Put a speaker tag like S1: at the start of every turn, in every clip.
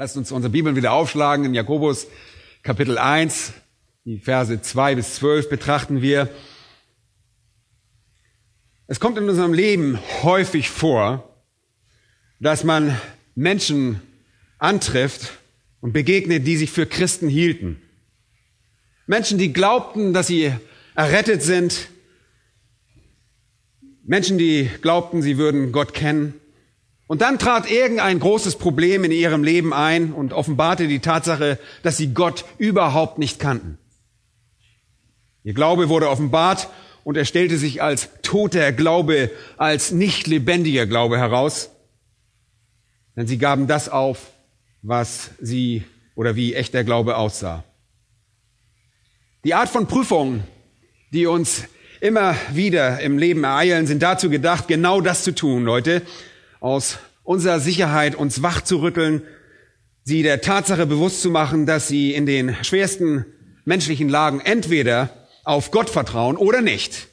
S1: Lasst uns unsere Bibeln wieder aufschlagen. In Jakobus Kapitel 1, die Verse 2 bis 12 betrachten wir. Es kommt in unserem Leben häufig vor, dass man Menschen antrifft und begegnet, die sich für Christen hielten. Menschen, die glaubten, dass sie errettet sind. Menschen, die glaubten, sie würden Gott kennen. Und dann trat irgendein großes Problem in ihrem Leben ein und offenbarte die Tatsache, dass sie Gott überhaupt nicht kannten. Ihr Glaube wurde offenbart und er stellte sich als toter Glaube, als nicht lebendiger Glaube heraus. Denn sie gaben das auf, was sie oder wie echter Glaube aussah. Die Art von Prüfungen, die uns immer wieder im Leben ereilen, sind dazu gedacht, genau das zu tun, Leute. Aus unserer Sicherheit uns wach zu rütteln, sie der Tatsache bewusst zu machen, dass sie in den schwersten menschlichen Lagen entweder auf Gott vertrauen oder nicht.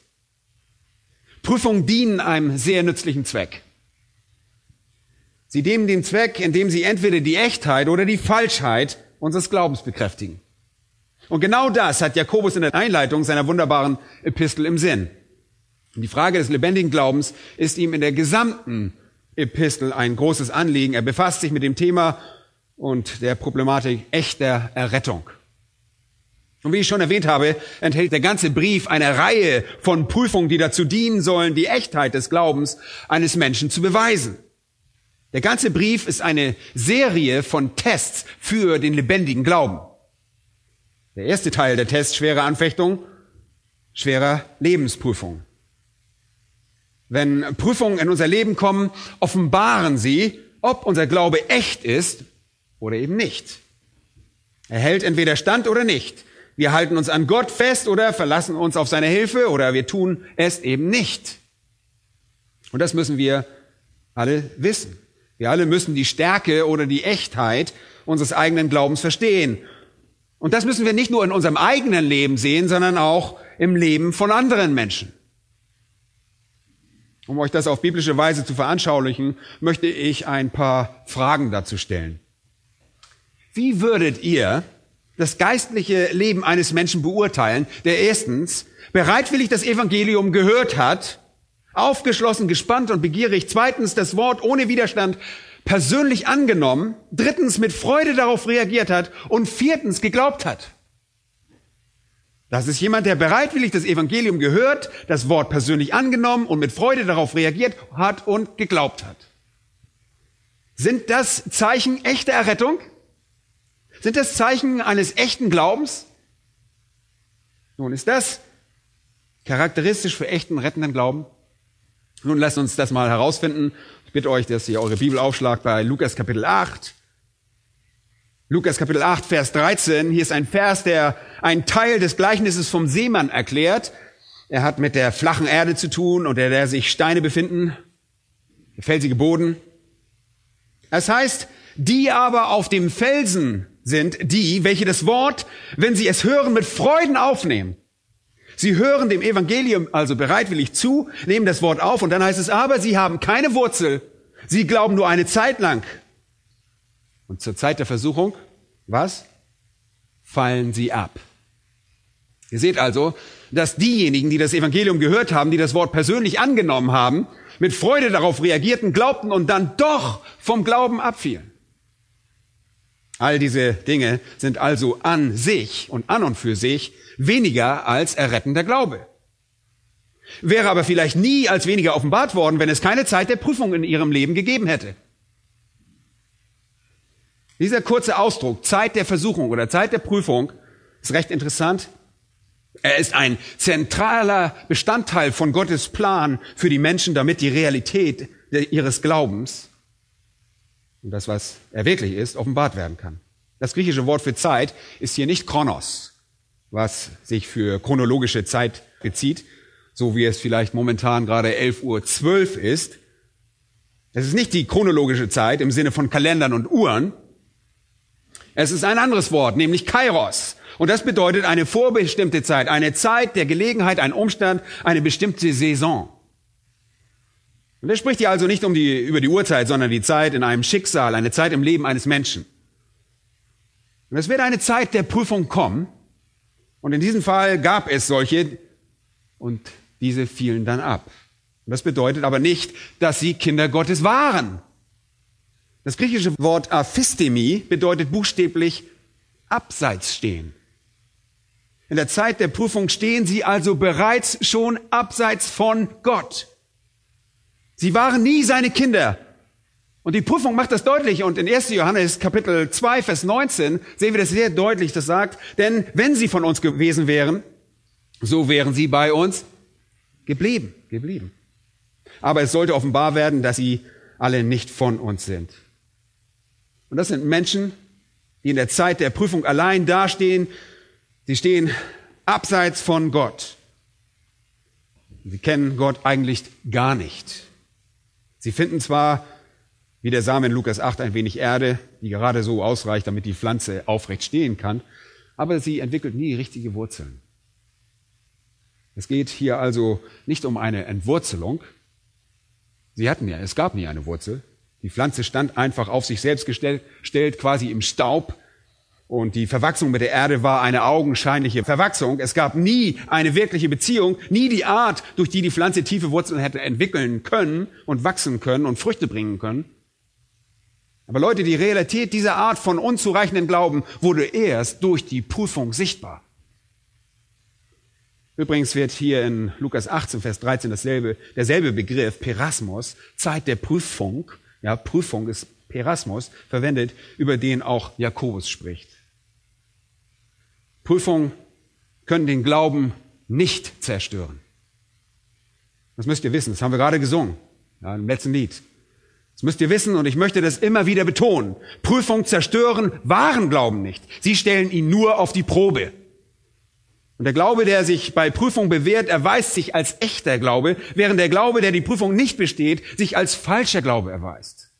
S1: Prüfungen dienen einem sehr nützlichen Zweck. Sie dienen dem Zweck, indem sie entweder die Echtheit oder die Falschheit unseres Glaubens bekräftigen. Und genau das hat Jakobus in der Einleitung seiner wunderbaren Epistel im Sinn. Die Frage des lebendigen Glaubens ist ihm in der gesamten Epistel ein großes Anliegen. Er befasst sich mit dem Thema und der Problematik echter Errettung. Und wie ich schon erwähnt habe, enthält der ganze Brief eine Reihe von Prüfungen, die dazu dienen sollen, die Echtheit des Glaubens eines Menschen zu beweisen. Der ganze Brief ist eine Serie von Tests für den lebendigen Glauben. Der erste Teil der Tests, schwere Anfechtung, schwerer Lebensprüfung. Wenn Prüfungen in unser Leben kommen, offenbaren sie, ob unser Glaube echt ist oder eben nicht. Er hält entweder stand oder nicht. Wir halten uns an Gott fest oder verlassen uns auf seine Hilfe oder wir tun es eben nicht. Und das müssen wir alle wissen. Wir alle müssen die Stärke oder die Echtheit unseres eigenen Glaubens verstehen. Und das müssen wir nicht nur in unserem eigenen Leben sehen, sondern auch im Leben von anderen Menschen. Um euch das auf biblische Weise zu veranschaulichen, möchte ich ein paar Fragen dazu stellen. Wie würdet ihr das geistliche Leben eines Menschen beurteilen, der erstens bereitwillig das Evangelium gehört hat, aufgeschlossen, gespannt und begierig, zweitens das Wort ohne Widerstand persönlich angenommen, drittens mit Freude darauf reagiert hat und viertens geglaubt hat. Das ist jemand, der bereitwillig das Evangelium gehört, das Wort persönlich angenommen und mit Freude darauf reagiert hat und geglaubt hat. Sind das Zeichen echter Errettung? Sind das Zeichen eines echten Glaubens? Nun, ist das charakteristisch für echten rettenden Glauben? Nun lasst uns das mal herausfinden ich bitte euch, dass ihr eure Bibel aufschlagt bei Lukas Kapitel 8. Lukas Kapitel 8, Vers 13. Hier ist ein Vers, der einen Teil des Gleichnisses vom Seemann erklärt. Er hat mit der flachen Erde zu tun, unter der sich Steine befinden, der felsige Boden. Es heißt, die aber auf dem Felsen sind die, welche das Wort, wenn sie es hören, mit Freuden aufnehmen. Sie hören dem Evangelium also bereitwillig zu, nehmen das Wort auf und dann heißt es aber, sie haben keine Wurzel. Sie glauben nur eine Zeit lang. Und zur Zeit der Versuchung, was? Fallen sie ab. Ihr seht also, dass diejenigen, die das Evangelium gehört haben, die das Wort persönlich angenommen haben, mit Freude darauf reagierten, glaubten und dann doch vom Glauben abfielen. All diese Dinge sind also an sich und an und für sich weniger als errettender Glaube. Wäre aber vielleicht nie als weniger offenbart worden, wenn es keine Zeit der Prüfung in ihrem Leben gegeben hätte. Dieser kurze Ausdruck, Zeit der Versuchung oder Zeit der Prüfung, ist recht interessant. Er ist ein zentraler Bestandteil von Gottes Plan für die Menschen, damit die Realität ihres Glaubens und das, was er wirklich ist, offenbart werden kann. Das griechische Wort für Zeit ist hier nicht Chronos, was sich für chronologische Zeit bezieht, so wie es vielleicht momentan gerade 11.12 Uhr ist. Es ist nicht die chronologische Zeit im Sinne von Kalendern und Uhren. Es ist ein anderes Wort, nämlich Kairos. Und das bedeutet eine vorbestimmte Zeit, eine Zeit der Gelegenheit, ein Umstand, eine bestimmte Saison. Und er spricht hier also nicht um die, über die Uhrzeit, sondern die Zeit in einem Schicksal, eine Zeit im Leben eines Menschen. Und es wird eine Zeit der Prüfung kommen. Und in diesem Fall gab es solche und diese fielen dann ab. Und das bedeutet aber nicht, dass sie Kinder Gottes waren. Das griechische Wort aphistemi bedeutet buchstäblich abseits stehen. In der Zeit der Prüfung stehen sie also bereits schon abseits von Gott. Sie waren nie seine Kinder. Und die Prüfung macht das deutlich. Und in 1. Johannes Kapitel 2, Vers 19 sehen wir das sehr deutlich. Das sagt, denn wenn sie von uns gewesen wären, so wären sie bei uns geblieben, geblieben. Aber es sollte offenbar werden, dass sie alle nicht von uns sind. Und das sind Menschen, die in der Zeit der Prüfung allein dastehen. Sie stehen abseits von Gott. Sie kennen Gott eigentlich gar nicht. Sie finden zwar, wie der Samen in Lukas 8, ein wenig Erde, die gerade so ausreicht, damit die Pflanze aufrecht stehen kann, aber sie entwickelt nie richtige Wurzeln. Es geht hier also nicht um eine Entwurzelung. Sie hatten ja, es gab nie eine Wurzel. Die Pflanze stand einfach auf sich selbst gestellt, quasi im Staub und die Verwachsung mit der Erde war eine augenscheinliche Verwachsung. Es gab nie eine wirkliche Beziehung, nie die Art, durch die die Pflanze tiefe Wurzeln hätte entwickeln können und wachsen können und Früchte bringen können. Aber Leute, die Realität dieser Art von unzureichenden Glauben wurde erst durch die Prüfung sichtbar. Übrigens wird hier in Lukas 18, Vers 13 dasselbe, derselbe Begriff, Perasmus, Zeit der Prüfung, ja, Prüfung ist Perasmus, verwendet, über den auch Jakobus spricht. Prüfungen können den Glauben nicht zerstören. Das müsst ihr wissen, das haben wir gerade gesungen, ja, im letzten Lied. Das müsst ihr wissen und ich möchte das immer wieder betonen. Prüfungen zerstören wahren Glauben nicht. Sie stellen ihn nur auf die Probe. Und der Glaube, der sich bei Prüfung bewährt, erweist sich als echter Glaube, während der Glaube, der die Prüfung nicht besteht, sich als falscher Glaube erweist.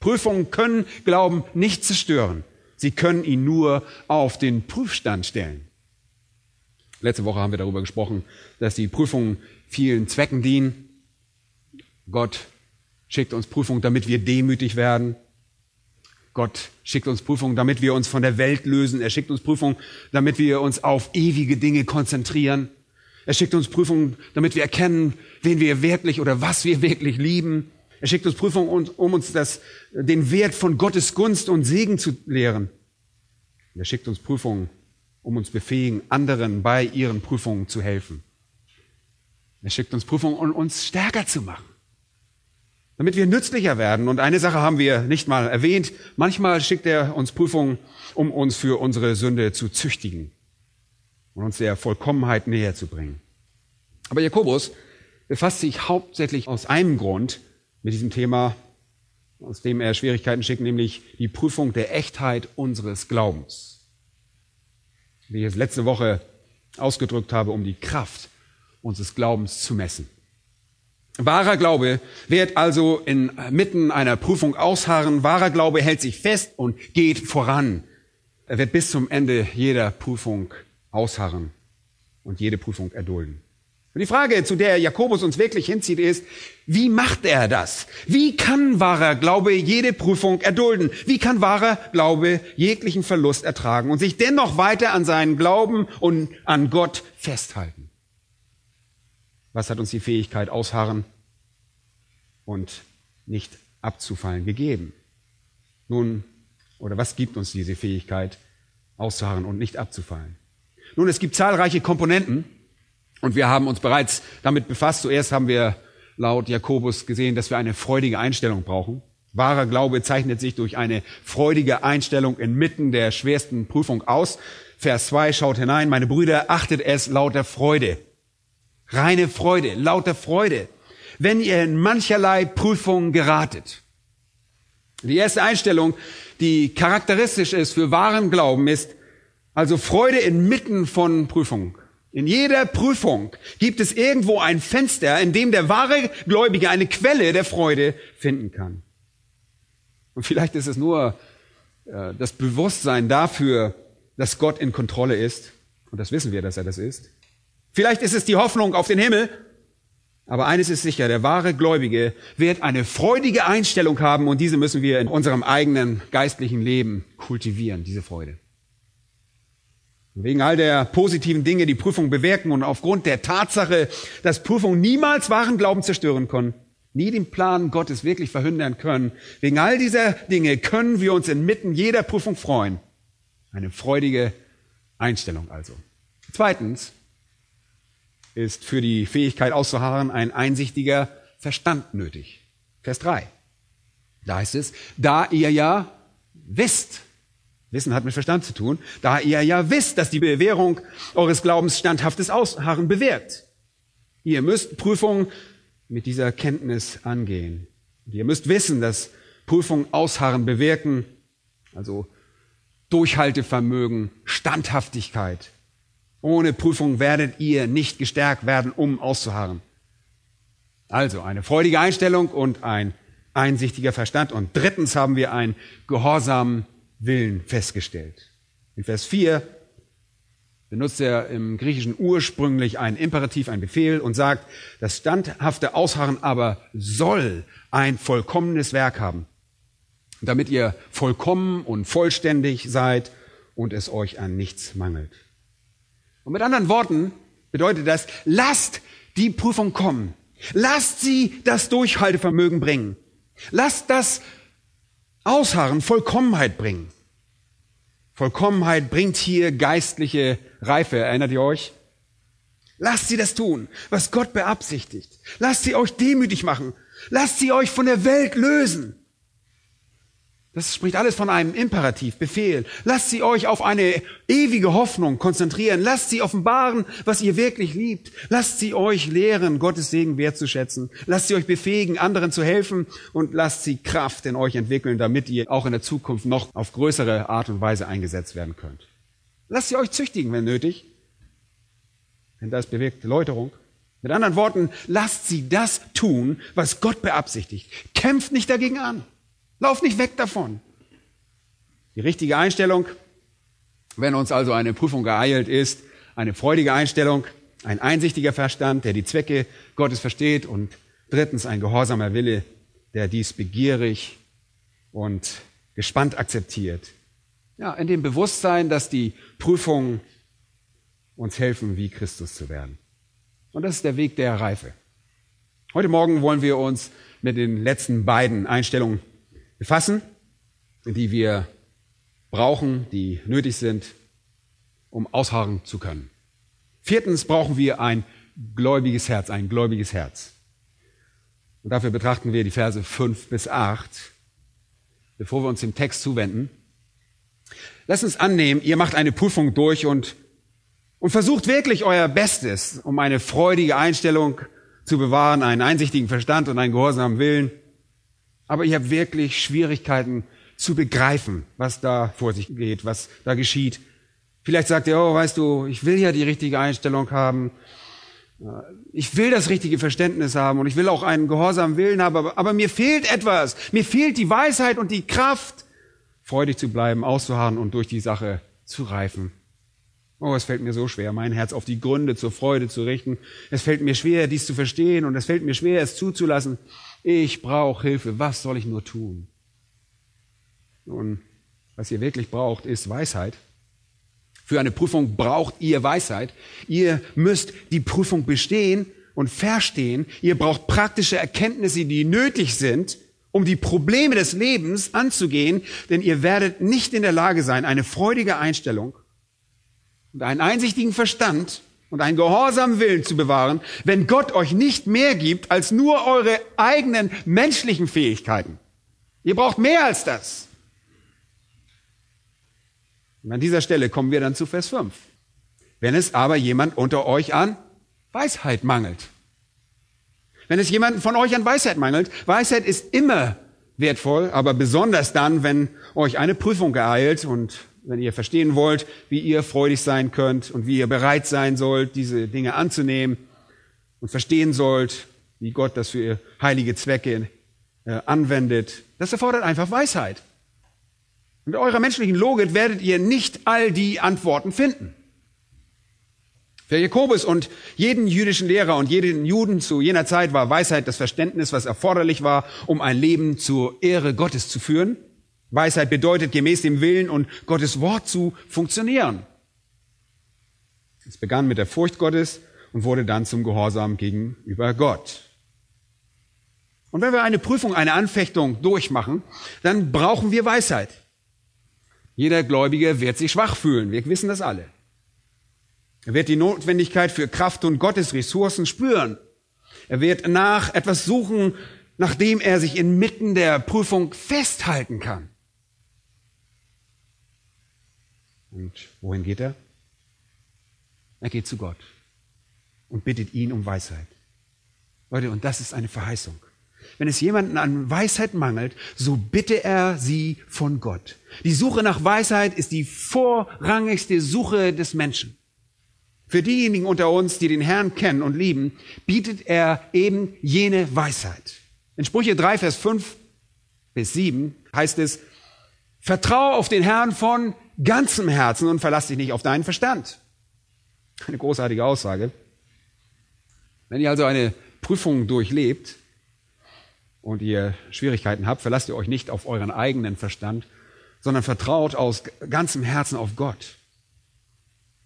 S1: Prüfungen können Glauben nicht zerstören. Sie können ihn nur auf den Prüfstand stellen. Letzte Woche haben wir darüber gesprochen, dass die Prüfungen vielen Zwecken dienen. Gott schickt uns Prüfungen, damit wir demütig werden. Gott schickt uns Prüfungen, damit wir uns von der Welt lösen. Er schickt uns Prüfungen, damit wir uns auf ewige Dinge konzentrieren. Er schickt uns Prüfungen, damit wir erkennen, wen wir wirklich oder was wir wirklich lieben. Er schickt uns Prüfungen, um uns das, den Wert von Gottes Gunst und Segen zu lehren. Er schickt uns Prüfungen, um uns befähigen, anderen bei ihren Prüfungen zu helfen. Er schickt uns Prüfungen, um uns stärker zu machen, damit wir nützlicher werden. Und eine Sache haben wir nicht mal erwähnt. Manchmal schickt er uns Prüfungen, um uns für unsere Sünde zu züchtigen und uns der Vollkommenheit näher zu bringen. Aber Jakobus befasst sich hauptsächlich aus einem Grund mit diesem Thema, aus dem er Schwierigkeiten schickt, nämlich die Prüfung der Echtheit unseres Glaubens. Wie ich es letzte Woche ausgedrückt habe, um die Kraft unseres Glaubens zu messen. Wahrer Glaube wird also inmitten einer Prüfung ausharren. Wahrer Glaube hält sich fest und geht voran. Er wird bis zum Ende jeder Prüfung ausharren und jede Prüfung erdulden. Und die Frage, zu der Jakobus uns wirklich hinzieht, ist, wie macht er das? Wie kann wahrer Glaube jede Prüfung erdulden? Wie kann wahrer Glaube jeglichen Verlust ertragen und sich dennoch weiter an seinen Glauben und an Gott festhalten? Was hat uns die Fähigkeit ausharren und nicht abzufallen gegeben? Nun, oder was gibt uns diese Fähigkeit auszuharren und nicht abzufallen? Nun, es gibt zahlreiche Komponenten, und wir haben uns bereits damit befasst. Zuerst haben wir laut Jakobus gesehen, dass wir eine freudige Einstellung brauchen. Wahrer Glaube zeichnet sich durch eine freudige Einstellung inmitten der schwersten Prüfung aus. Vers 2 schaut hinein, meine Brüder, achtet es lauter Freude. Reine Freude, lauter Freude, wenn ihr in mancherlei Prüfungen geratet. Die erste Einstellung, die charakteristisch ist für wahren Glauben, ist also Freude inmitten von Prüfungen. In jeder Prüfung gibt es irgendwo ein Fenster, in dem der wahre Gläubige eine Quelle der Freude finden kann. Und vielleicht ist es nur äh, das Bewusstsein dafür, dass Gott in Kontrolle ist. Und das wissen wir, dass er das ist. Vielleicht ist es die Hoffnung auf den Himmel. Aber eines ist sicher, der wahre Gläubige wird eine freudige Einstellung haben und diese müssen wir in unserem eigenen geistlichen Leben kultivieren, diese Freude. Wegen all der positiven Dinge, die Prüfung bewirken und aufgrund der Tatsache, dass Prüfungen niemals wahren Glauben zerstören können, nie den Plan Gottes wirklich verhindern können, wegen all dieser Dinge können wir uns inmitten jeder Prüfung freuen. Eine freudige Einstellung also. Zweitens ist für die Fähigkeit auszuharren ein einsichtiger Verstand nötig. Vers 3. Da heißt es, da ihr ja wisst, Wissen hat mit Verstand zu tun, da ihr ja wisst, dass die Bewährung eures Glaubens standhaftes Ausharren bewirkt. Ihr müsst Prüfungen mit dieser Kenntnis angehen. Und ihr müsst wissen, dass Prüfungen Ausharren bewirken, also Durchhaltevermögen, Standhaftigkeit. Ohne Prüfung werdet ihr nicht gestärkt werden, um auszuharren. Also eine freudige Einstellung und ein einsichtiger Verstand. Und drittens haben wir einen gehorsamen Willen festgestellt. In Vers 4 benutzt er im Griechischen ursprünglich ein Imperativ, ein Befehl und sagt, das standhafte Ausharren aber soll ein vollkommenes Werk haben, damit ihr vollkommen und vollständig seid und es euch an nichts mangelt. Und mit anderen Worten bedeutet das, lasst die Prüfung kommen. Lasst sie das Durchhaltevermögen bringen. Lasst das Ausharren Vollkommenheit bringen. Vollkommenheit bringt hier geistliche Reife, erinnert ihr euch? Lasst sie das tun, was Gott beabsichtigt. Lasst sie euch demütig machen. Lasst sie euch von der Welt lösen. Das spricht alles von einem Imperativ, Befehl. Lasst sie euch auf eine ewige Hoffnung konzentrieren. Lasst sie offenbaren, was ihr wirklich liebt. Lasst sie euch lehren, Gottes Segen wertzuschätzen. Lasst sie euch befähigen, anderen zu helfen und lasst sie Kraft in euch entwickeln, damit ihr auch in der Zukunft noch auf größere Art und Weise eingesetzt werden könnt. Lasst sie euch züchtigen, wenn nötig. Denn das bewirkt Läuterung. Mit anderen Worten, lasst sie das tun, was Gott beabsichtigt. Kämpft nicht dagegen an. Lauf nicht weg davon. Die richtige Einstellung, wenn uns also eine Prüfung geeilt ist, eine freudige Einstellung, ein einsichtiger Verstand, der die Zwecke Gottes versteht und drittens ein gehorsamer Wille, der dies begierig und gespannt akzeptiert. Ja, in dem Bewusstsein, dass die Prüfungen uns helfen, wie Christus zu werden. Und das ist der Weg der Reife. Heute Morgen wollen wir uns mit den letzten beiden Einstellungen befassen, die wir brauchen, die nötig sind, um ausharren zu können. Viertens brauchen wir ein gläubiges Herz, ein gläubiges Herz. Und dafür betrachten wir die Verse 5 bis 8, bevor wir uns dem Text zuwenden. Lasst uns annehmen, ihr macht eine Prüfung durch und, und versucht wirklich euer Bestes, um eine freudige Einstellung zu bewahren, einen einsichtigen Verstand und einen gehorsamen Willen. Aber ich habe wirklich Schwierigkeiten zu begreifen, was da vor sich geht, was da geschieht. Vielleicht sagt ihr, oh, weißt du, ich will ja die richtige Einstellung haben. Ich will das richtige Verständnis haben und ich will auch einen gehorsamen Willen haben, aber, aber mir fehlt etwas. Mir fehlt die Weisheit und die Kraft, freudig zu bleiben, auszuharren und durch die Sache zu reifen. Oh, es fällt mir so schwer, mein Herz auf die Gründe zur Freude zu richten. Es fällt mir schwer, dies zu verstehen und es fällt mir schwer, es zuzulassen. Ich brauche Hilfe. Was soll ich nur tun? Nun, was ihr wirklich braucht, ist Weisheit. Für eine Prüfung braucht ihr Weisheit. Ihr müsst die Prüfung bestehen und verstehen. Ihr braucht praktische Erkenntnisse, die nötig sind, um die Probleme des Lebens anzugehen, denn ihr werdet nicht in der Lage sein, eine freudige Einstellung und einen einsichtigen Verstand und einen gehorsamen Willen zu bewahren, wenn Gott euch nicht mehr gibt als nur eure eigenen menschlichen Fähigkeiten. Ihr braucht mehr als das. Und an dieser Stelle kommen wir dann zu Vers 5. Wenn es aber jemand unter euch an Weisheit mangelt. Wenn es jemanden von euch an Weisheit mangelt, Weisheit ist immer wertvoll, aber besonders dann, wenn euch eine Prüfung ereilt und wenn ihr verstehen wollt, wie ihr freudig sein könnt und wie ihr bereit sein sollt, diese Dinge anzunehmen und verstehen sollt, wie Gott das für heilige Zwecke äh, anwendet. Das erfordert einfach Weisheit. Mit eurer menschlichen Logik werdet ihr nicht all die Antworten finden. Für Jakobus und jeden jüdischen Lehrer und jeden Juden zu jener Zeit war Weisheit das Verständnis, was erforderlich war, um ein Leben zur Ehre Gottes zu führen. Weisheit bedeutet, gemäß dem Willen und Gottes Wort zu funktionieren. Es begann mit der Furcht Gottes und wurde dann zum Gehorsam gegenüber Gott. Und wenn wir eine Prüfung, eine Anfechtung durchmachen, dann brauchen wir Weisheit. Jeder Gläubige wird sich schwach fühlen. Wir wissen das alle. Er wird die Notwendigkeit für Kraft und Gottes Ressourcen spüren. Er wird nach etwas suchen, nachdem er sich inmitten der Prüfung festhalten kann. Und wohin geht er? Er geht zu Gott und bittet ihn um Weisheit. Leute, und das ist eine Verheißung. Wenn es jemanden an Weisheit mangelt, so bitte er sie von Gott. Die Suche nach Weisheit ist die vorrangigste Suche des Menschen. Für diejenigen unter uns, die den Herrn kennen und lieben, bietet er eben jene Weisheit. In Sprüche 3, Vers 5 bis 7 heißt es, Vertraue auf den Herrn von ganzem Herzen und verlass dich nicht auf deinen Verstand. Eine großartige Aussage. Wenn ihr also eine Prüfung durchlebt und ihr Schwierigkeiten habt, verlasst ihr euch nicht auf euren eigenen Verstand, sondern vertraut aus ganzem Herzen auf Gott.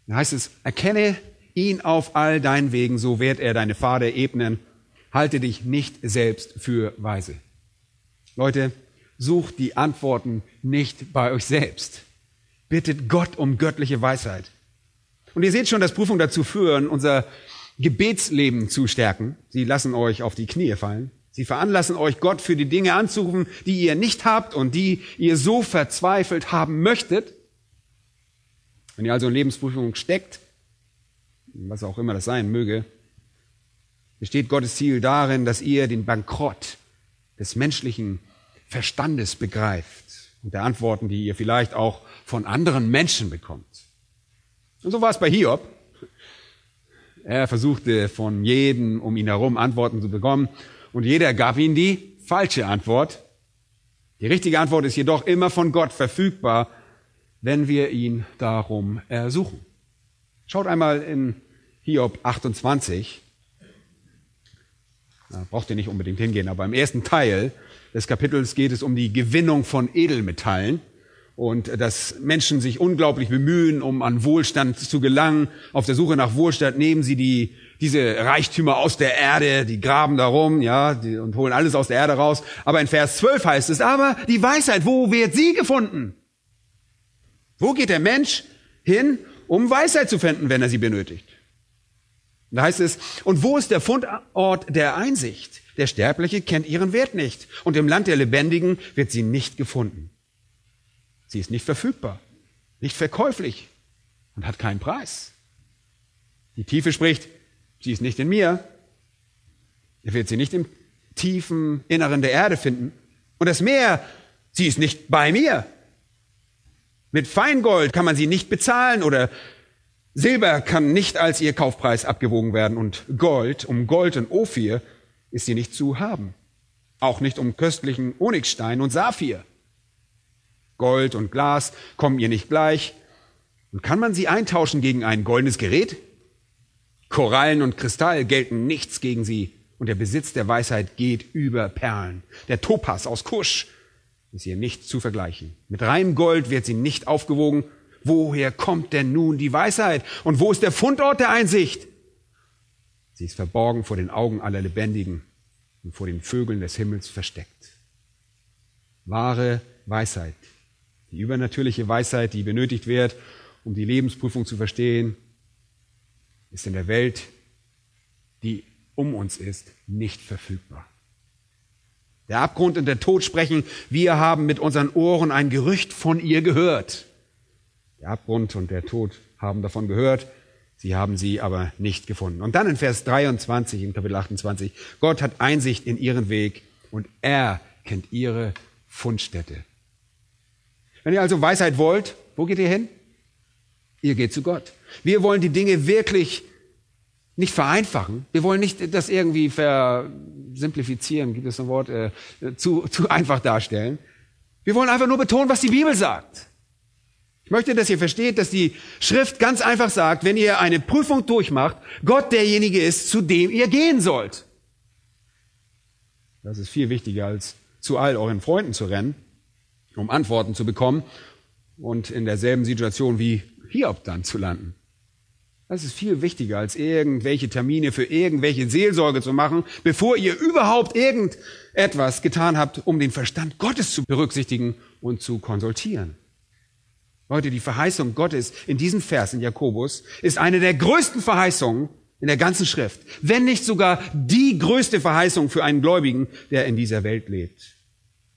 S1: Da heißt es, erkenne ihn auf all deinen Wegen, so wird er deine Pfade ebnen. Halte dich nicht selbst für weise. Leute, sucht die Antworten nicht bei euch selbst. Bittet Gott um göttliche Weisheit. Und ihr seht schon, dass Prüfungen dazu führen, unser Gebetsleben zu stärken. Sie lassen euch auf die Knie fallen. Sie veranlassen euch, Gott für die Dinge anzurufen, die ihr nicht habt und die ihr so verzweifelt haben möchtet. Wenn ihr also in Lebensprüfung steckt, was auch immer das sein möge, besteht Gottes Ziel darin, dass ihr den Bankrott des menschlichen Verstandes begreift und der Antworten, die ihr vielleicht auch von anderen Menschen bekommt. Und so war es bei Hiob. Er versuchte von jedem um ihn herum Antworten zu bekommen und jeder gab ihm die falsche Antwort. Die richtige Antwort ist jedoch immer von Gott verfügbar wenn wir ihn darum ersuchen. Schaut einmal in Hiob 28. Da braucht ihr nicht unbedingt hingehen, aber im ersten Teil des Kapitels geht es um die Gewinnung von Edelmetallen und dass Menschen sich unglaublich bemühen, um an Wohlstand zu gelangen. Auf der Suche nach Wohlstand nehmen sie die, diese Reichtümer aus der Erde, die graben darum, ja, die, und holen alles aus der Erde raus. Aber in Vers 12 heißt es, aber die Weisheit, wo wird sie gefunden? Wo geht der Mensch hin, um Weisheit zu finden, wenn er sie benötigt? Da heißt es, und wo ist der Fundort der Einsicht? Der Sterbliche kennt ihren Wert nicht. Und im Land der Lebendigen wird sie nicht gefunden. Sie ist nicht verfügbar, nicht verkäuflich und hat keinen Preis. Die Tiefe spricht, sie ist nicht in mir. Er wird sie nicht im tiefen Inneren der Erde finden. Und das Meer, sie ist nicht bei mir. Mit Feingold kann man sie nicht bezahlen oder Silber kann nicht als ihr Kaufpreis abgewogen werden und Gold, um Gold und Ophir ist sie nicht zu haben. Auch nicht um köstlichen Onyxstein und Saphir. Gold und Glas kommen ihr nicht gleich. Und kann man sie eintauschen gegen ein goldenes Gerät? Korallen und Kristall gelten nichts gegen sie. Und der Besitz der Weisheit geht über Perlen. Der Topas aus Kusch ist ihr nicht zu vergleichen. Mit reinem Gold wird sie nicht aufgewogen. Woher kommt denn nun die Weisheit? Und wo ist der Fundort der Einsicht? Sie ist verborgen vor den Augen aller Lebendigen und vor den Vögeln des Himmels versteckt. Wahre Weisheit, die übernatürliche Weisheit, die benötigt wird, um die Lebensprüfung zu verstehen, ist in der Welt, die um uns ist, nicht verfügbar. Der Abgrund und der Tod sprechen, wir haben mit unseren Ohren ein Gerücht von ihr gehört. Der Abgrund und der Tod haben davon gehört, sie haben sie aber nicht gefunden. Und dann in Vers 23 in Kapitel 28, Gott hat Einsicht in ihren Weg und er kennt ihre Fundstätte. Wenn ihr also Weisheit wollt, wo geht ihr hin? Ihr geht zu Gott. Wir wollen die Dinge wirklich nicht vereinfachen. Wir wollen nicht das irgendwie versimplifizieren, gibt es ein Wort, äh, zu, zu einfach darstellen. Wir wollen einfach nur betonen, was die Bibel sagt. Ich möchte, dass ihr versteht, dass die Schrift ganz einfach sagt, wenn ihr eine Prüfung durchmacht, Gott derjenige ist, zu dem ihr gehen sollt. Das ist viel wichtiger, als zu all euren Freunden zu rennen, um Antworten zu bekommen und in derselben Situation wie Hiob dann zu landen. Das ist viel wichtiger, als irgendwelche Termine für irgendwelche Seelsorge zu machen, bevor ihr überhaupt irgendetwas getan habt, um den Verstand Gottes zu berücksichtigen und zu konsultieren. Leute, die Verheißung Gottes in diesem Vers in Jakobus ist eine der größten Verheißungen in der ganzen Schrift, wenn nicht sogar die größte Verheißung für einen Gläubigen, der in dieser Welt lebt.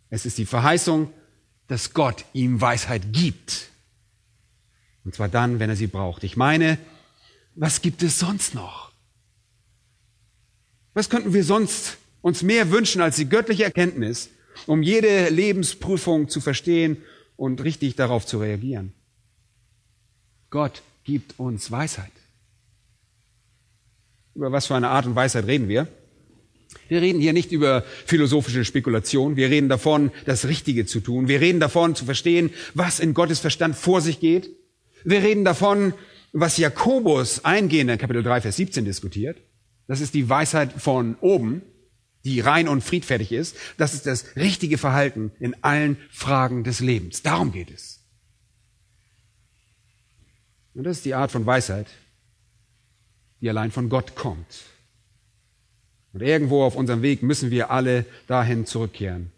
S1: Es ist die Verheißung, dass Gott ihm Weisheit gibt. Und zwar dann, wenn er sie braucht. Ich meine, was gibt es sonst noch? Was könnten wir sonst uns mehr wünschen als die göttliche Erkenntnis, um jede Lebensprüfung zu verstehen und richtig darauf zu reagieren? Gott gibt uns Weisheit. Über was für eine Art und Weisheit reden wir? Wir reden hier nicht über philosophische Spekulation. Wir reden davon, das Richtige zu tun. Wir reden davon, zu verstehen, was in Gottes Verstand vor sich geht. Wir reden davon, was Jakobus eingehend in Kapitel 3, Vers 17 diskutiert. Das ist die Weisheit von oben, die rein und friedfertig ist. Das ist das richtige Verhalten in allen Fragen des Lebens. Darum geht es. Und das ist die Art von Weisheit, die allein von Gott kommt. Und irgendwo auf unserem Weg müssen wir alle dahin zurückkehren.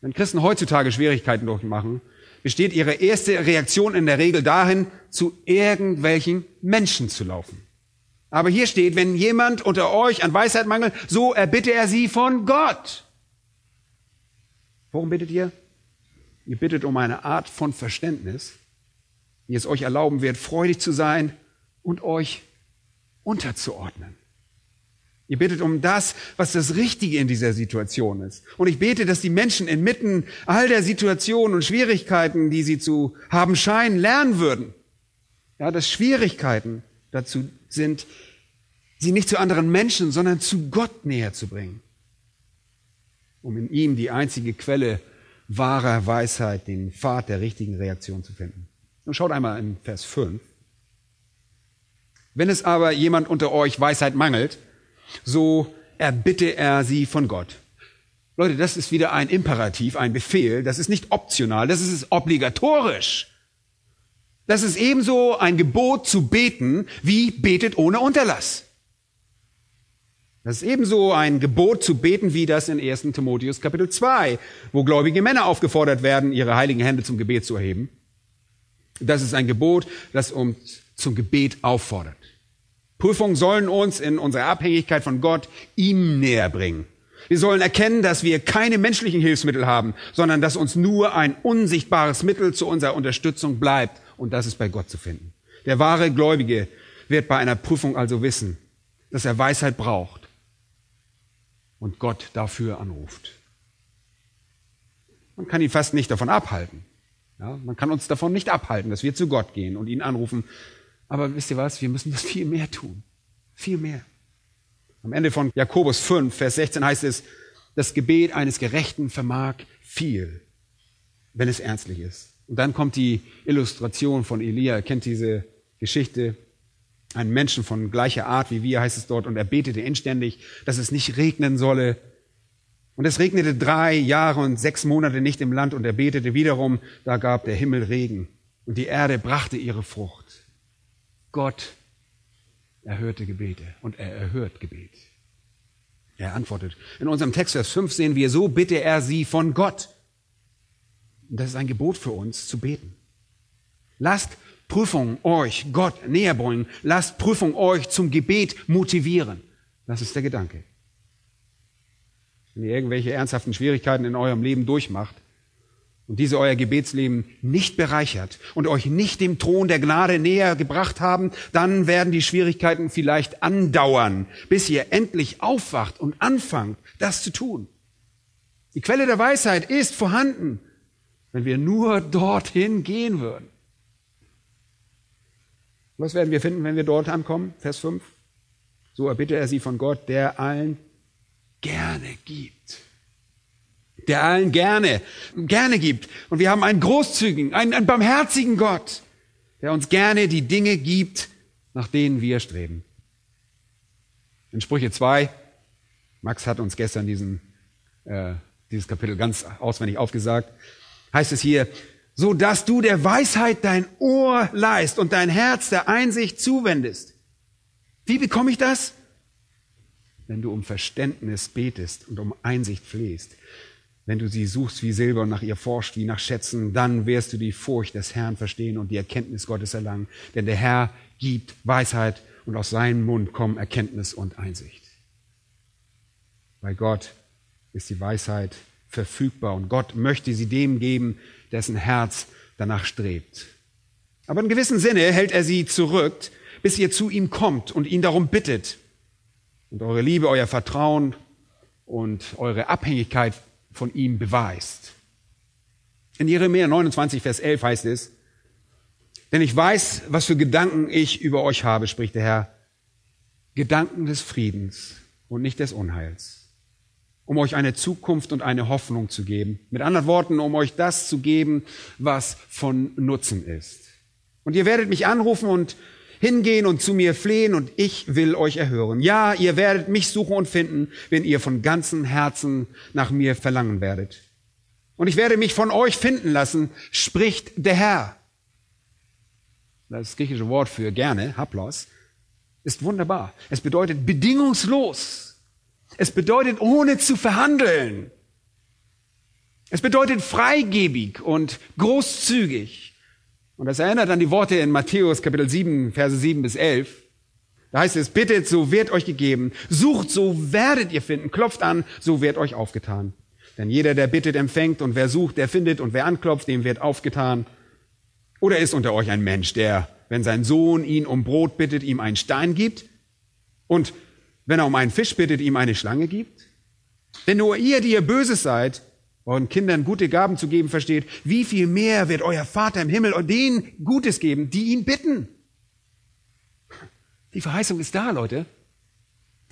S1: Wenn Christen heutzutage Schwierigkeiten durchmachen, besteht ihre erste Reaktion in der Regel dahin, zu irgendwelchen Menschen zu laufen. Aber hier steht, wenn jemand unter euch an Weisheit mangelt, so erbitte er sie von Gott. Worum bittet ihr? Ihr bittet um eine Art von Verständnis, die es euch erlauben wird, freudig zu sein und euch unterzuordnen. Ihr betet um das, was das Richtige in dieser Situation ist. Und ich bete, dass die Menschen inmitten all der Situationen und Schwierigkeiten, die sie zu haben scheinen, lernen würden. Ja, dass Schwierigkeiten dazu sind, sie nicht zu anderen Menschen, sondern zu Gott näher zu bringen. Um in ihm die einzige Quelle wahrer Weisheit, den Pfad der richtigen Reaktion zu finden. Und schaut einmal in Vers 5. Wenn es aber jemand unter euch Weisheit mangelt, so erbitte er sie von Gott. Leute, das ist wieder ein Imperativ, ein Befehl. Das ist nicht optional, das ist obligatorisch. Das ist ebenso ein Gebot zu beten, wie betet ohne Unterlass. Das ist ebenso ein Gebot zu beten, wie das in 1. Timotheus Kapitel 2, wo gläubige Männer aufgefordert werden, ihre heiligen Hände zum Gebet zu erheben. Das ist ein Gebot, das uns zum Gebet auffordert. Prüfungen sollen uns in unserer Abhängigkeit von Gott ihm näher bringen. Wir sollen erkennen, dass wir keine menschlichen Hilfsmittel haben, sondern dass uns nur ein unsichtbares Mittel zu unserer Unterstützung bleibt. Und das ist bei Gott zu finden. Der wahre Gläubige wird bei einer Prüfung also wissen, dass er Weisheit braucht und Gott dafür anruft. Man kann ihn fast nicht davon abhalten. Ja, man kann uns davon nicht abhalten, dass wir zu Gott gehen und ihn anrufen, aber wisst ihr was? Wir müssen das viel mehr tun. Viel mehr. Am Ende von Jakobus 5, Vers 16 heißt es, das Gebet eines Gerechten vermag viel, wenn es ernstlich ist. Und dann kommt die Illustration von Elia. Ihr kennt diese Geschichte. Ein Menschen von gleicher Art wie wir, heißt es dort, und er betete inständig, dass es nicht regnen solle. Und es regnete drei Jahre und sechs Monate nicht im Land und er betete wiederum, da gab der Himmel Regen und die Erde brachte ihre Frucht. Gott erhörte Gebete und er erhört Gebet. Er antwortet. In unserem Text Vers 5 sehen wir, so bitte er sie von Gott. Und das ist ein Gebot für uns, zu beten. Lasst Prüfung euch Gott näher bringen. Lasst Prüfung euch zum Gebet motivieren. Das ist der Gedanke. Wenn ihr irgendwelche ernsthaften Schwierigkeiten in eurem Leben durchmacht, und diese euer Gebetsleben nicht bereichert und euch nicht dem Thron der Gnade näher gebracht haben, dann werden die Schwierigkeiten vielleicht andauern, bis ihr endlich aufwacht und anfangt, das zu tun. Die Quelle der Weisheit ist vorhanden, wenn wir nur dorthin gehen würden. Was werden wir finden, wenn wir dort ankommen? Vers 5. So erbittet er sie von Gott, der allen gerne gibt. Der allen gerne, gerne gibt. Und wir haben einen großzügigen, einen, einen barmherzigen Gott, der uns gerne die Dinge gibt, nach denen wir streben. In Sprüche 2, Max hat uns gestern diesen, äh, dieses Kapitel ganz auswendig aufgesagt, heißt es hier, so dass du der Weisheit dein Ohr leist und dein Herz der Einsicht zuwendest. Wie bekomme ich das? Wenn du um Verständnis betest und um Einsicht flehst. Wenn du sie suchst wie Silber und nach ihr forscht wie nach Schätzen, dann wirst du die Furcht des Herrn verstehen und die Erkenntnis Gottes erlangen. Denn der Herr gibt Weisheit und aus seinem Mund kommen Erkenntnis und Einsicht. Bei Gott ist die Weisheit verfügbar und Gott möchte sie dem geben, dessen Herz danach strebt. Aber in gewissem Sinne hält er sie zurück, bis ihr zu ihm kommt und ihn darum bittet und eure Liebe, euer Vertrauen und eure Abhängigkeit von ihm beweist. In Jeremia 29, Vers 11 heißt es, denn ich weiß, was für Gedanken ich über euch habe, spricht der Herr, Gedanken des Friedens und nicht des Unheils, um euch eine Zukunft und eine Hoffnung zu geben. Mit anderen Worten, um euch das zu geben, was von Nutzen ist. Und ihr werdet mich anrufen und hingehen und zu mir flehen und ich will euch erhören. Ja, ihr werdet mich suchen und finden, wenn ihr von ganzem Herzen nach mir verlangen werdet. Und ich werde mich von euch finden lassen, spricht der Herr. Das griechische Wort für gerne, haplos, ist wunderbar. Es bedeutet bedingungslos. Es bedeutet ohne zu verhandeln. Es bedeutet freigebig und großzügig. Und das erinnert an die Worte in Matthäus Kapitel 7, Verse 7 bis 11. Da heißt es, bittet, so wird euch gegeben. Sucht, so werdet ihr finden. Klopft an, so wird euch aufgetan. Denn jeder, der bittet, empfängt und wer sucht, der findet und wer anklopft, dem wird aufgetan. Oder ist unter euch ein Mensch, der, wenn sein Sohn ihn um Brot bittet, ihm einen Stein gibt? Und wenn er um einen Fisch bittet, ihm eine Schlange gibt? Denn nur ihr, die ihr Böses seid, euren Kindern gute Gaben zu geben versteht, wie viel mehr wird euer Vater im Himmel und denen Gutes geben, die ihn bitten? Die Verheißung ist da, Leute.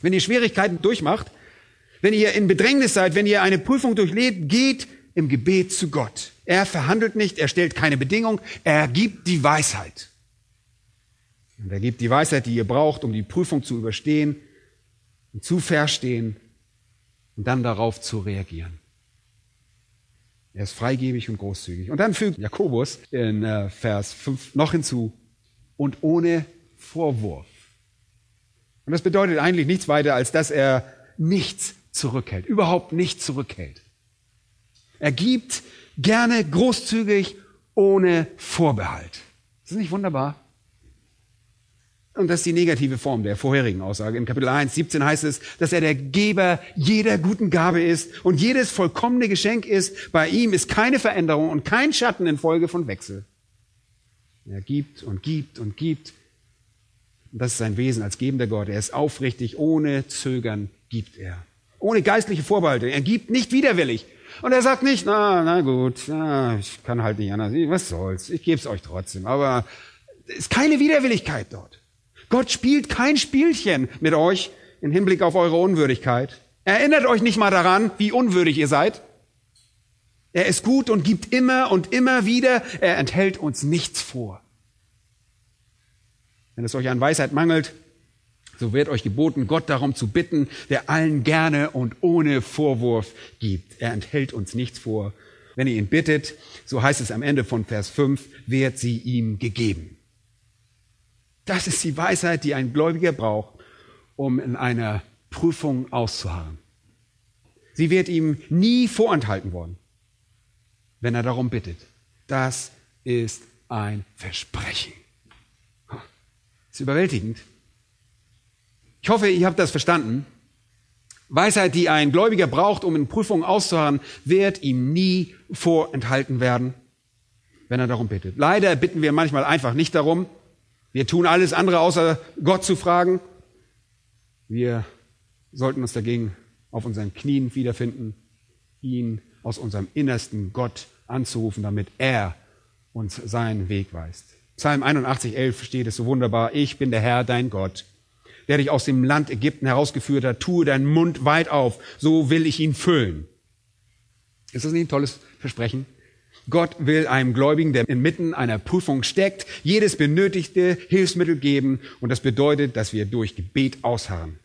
S1: Wenn ihr Schwierigkeiten durchmacht, wenn ihr in Bedrängnis seid, wenn ihr eine Prüfung durchlebt, geht im Gebet zu Gott. Er verhandelt nicht, er stellt keine Bedingung, er gibt die Weisheit. Und er gibt die Weisheit, die ihr braucht, um die Prüfung zu überstehen und zu verstehen und dann darauf zu reagieren. Er ist freigebig und großzügig. Und dann fügt Jakobus in äh, Vers 5 noch hinzu, und ohne Vorwurf. Und das bedeutet eigentlich nichts weiter, als dass er nichts zurückhält, überhaupt nichts zurückhält. Er gibt gerne großzügig, ohne Vorbehalt. Ist das nicht wunderbar? Und das ist die negative Form der vorherigen Aussage. In Kapitel 1, 17 heißt es, dass er der Geber jeder guten Gabe ist und jedes vollkommene Geschenk ist. Bei ihm ist keine Veränderung und kein Schatten in Folge von Wechsel. Er gibt und gibt und gibt. Und das ist sein Wesen als gebender Gott. Er ist aufrichtig, ohne Zögern gibt er. Ohne geistliche Vorbehalte. Er gibt nicht widerwillig. Und er sagt nicht, na, na gut, na, ich kann halt nicht anders. Was soll's? Ich gebe es euch trotzdem. Aber es ist keine Widerwilligkeit dort. Gott spielt kein Spielchen mit euch im Hinblick auf eure Unwürdigkeit. Erinnert euch nicht mal daran, wie unwürdig ihr seid. Er ist gut und gibt immer und immer wieder. Er enthält uns nichts vor. Wenn es euch an Weisheit mangelt, so wird euch geboten, Gott darum zu bitten, der allen gerne und ohne Vorwurf gibt. Er enthält uns nichts vor. Wenn ihr ihn bittet, so heißt es am Ende von Vers 5, wird sie ihm gegeben. Das ist die Weisheit, die ein Gläubiger braucht, um in einer Prüfung auszuharren. Sie wird ihm nie vorenthalten worden, wenn er darum bittet. Das ist ein Versprechen. Das ist überwältigend. Ich hoffe, ihr habt das verstanden. Weisheit, die ein Gläubiger braucht, um in Prüfungen auszuharren, wird ihm nie vorenthalten werden, wenn er darum bittet. Leider bitten wir manchmal einfach nicht darum, wir tun alles andere, außer Gott zu fragen. Wir sollten uns dagegen auf unseren Knien wiederfinden. ihn aus unserem innersten Gott anzurufen, damit er uns seinen Weg weist. Psalm 81, 11 steht es so wunderbar. Ich bin der Herr, dein Gott, der dich aus dem Land Ägypten herausgeführt hat. Tue deinen Mund weit auf, so will ich ihn füllen. Ist das nicht ein tolles Versprechen? Gott will einem Gläubigen, der inmitten einer Prüfung steckt, jedes benötigte Hilfsmittel geben und das bedeutet, dass wir durch Gebet ausharren.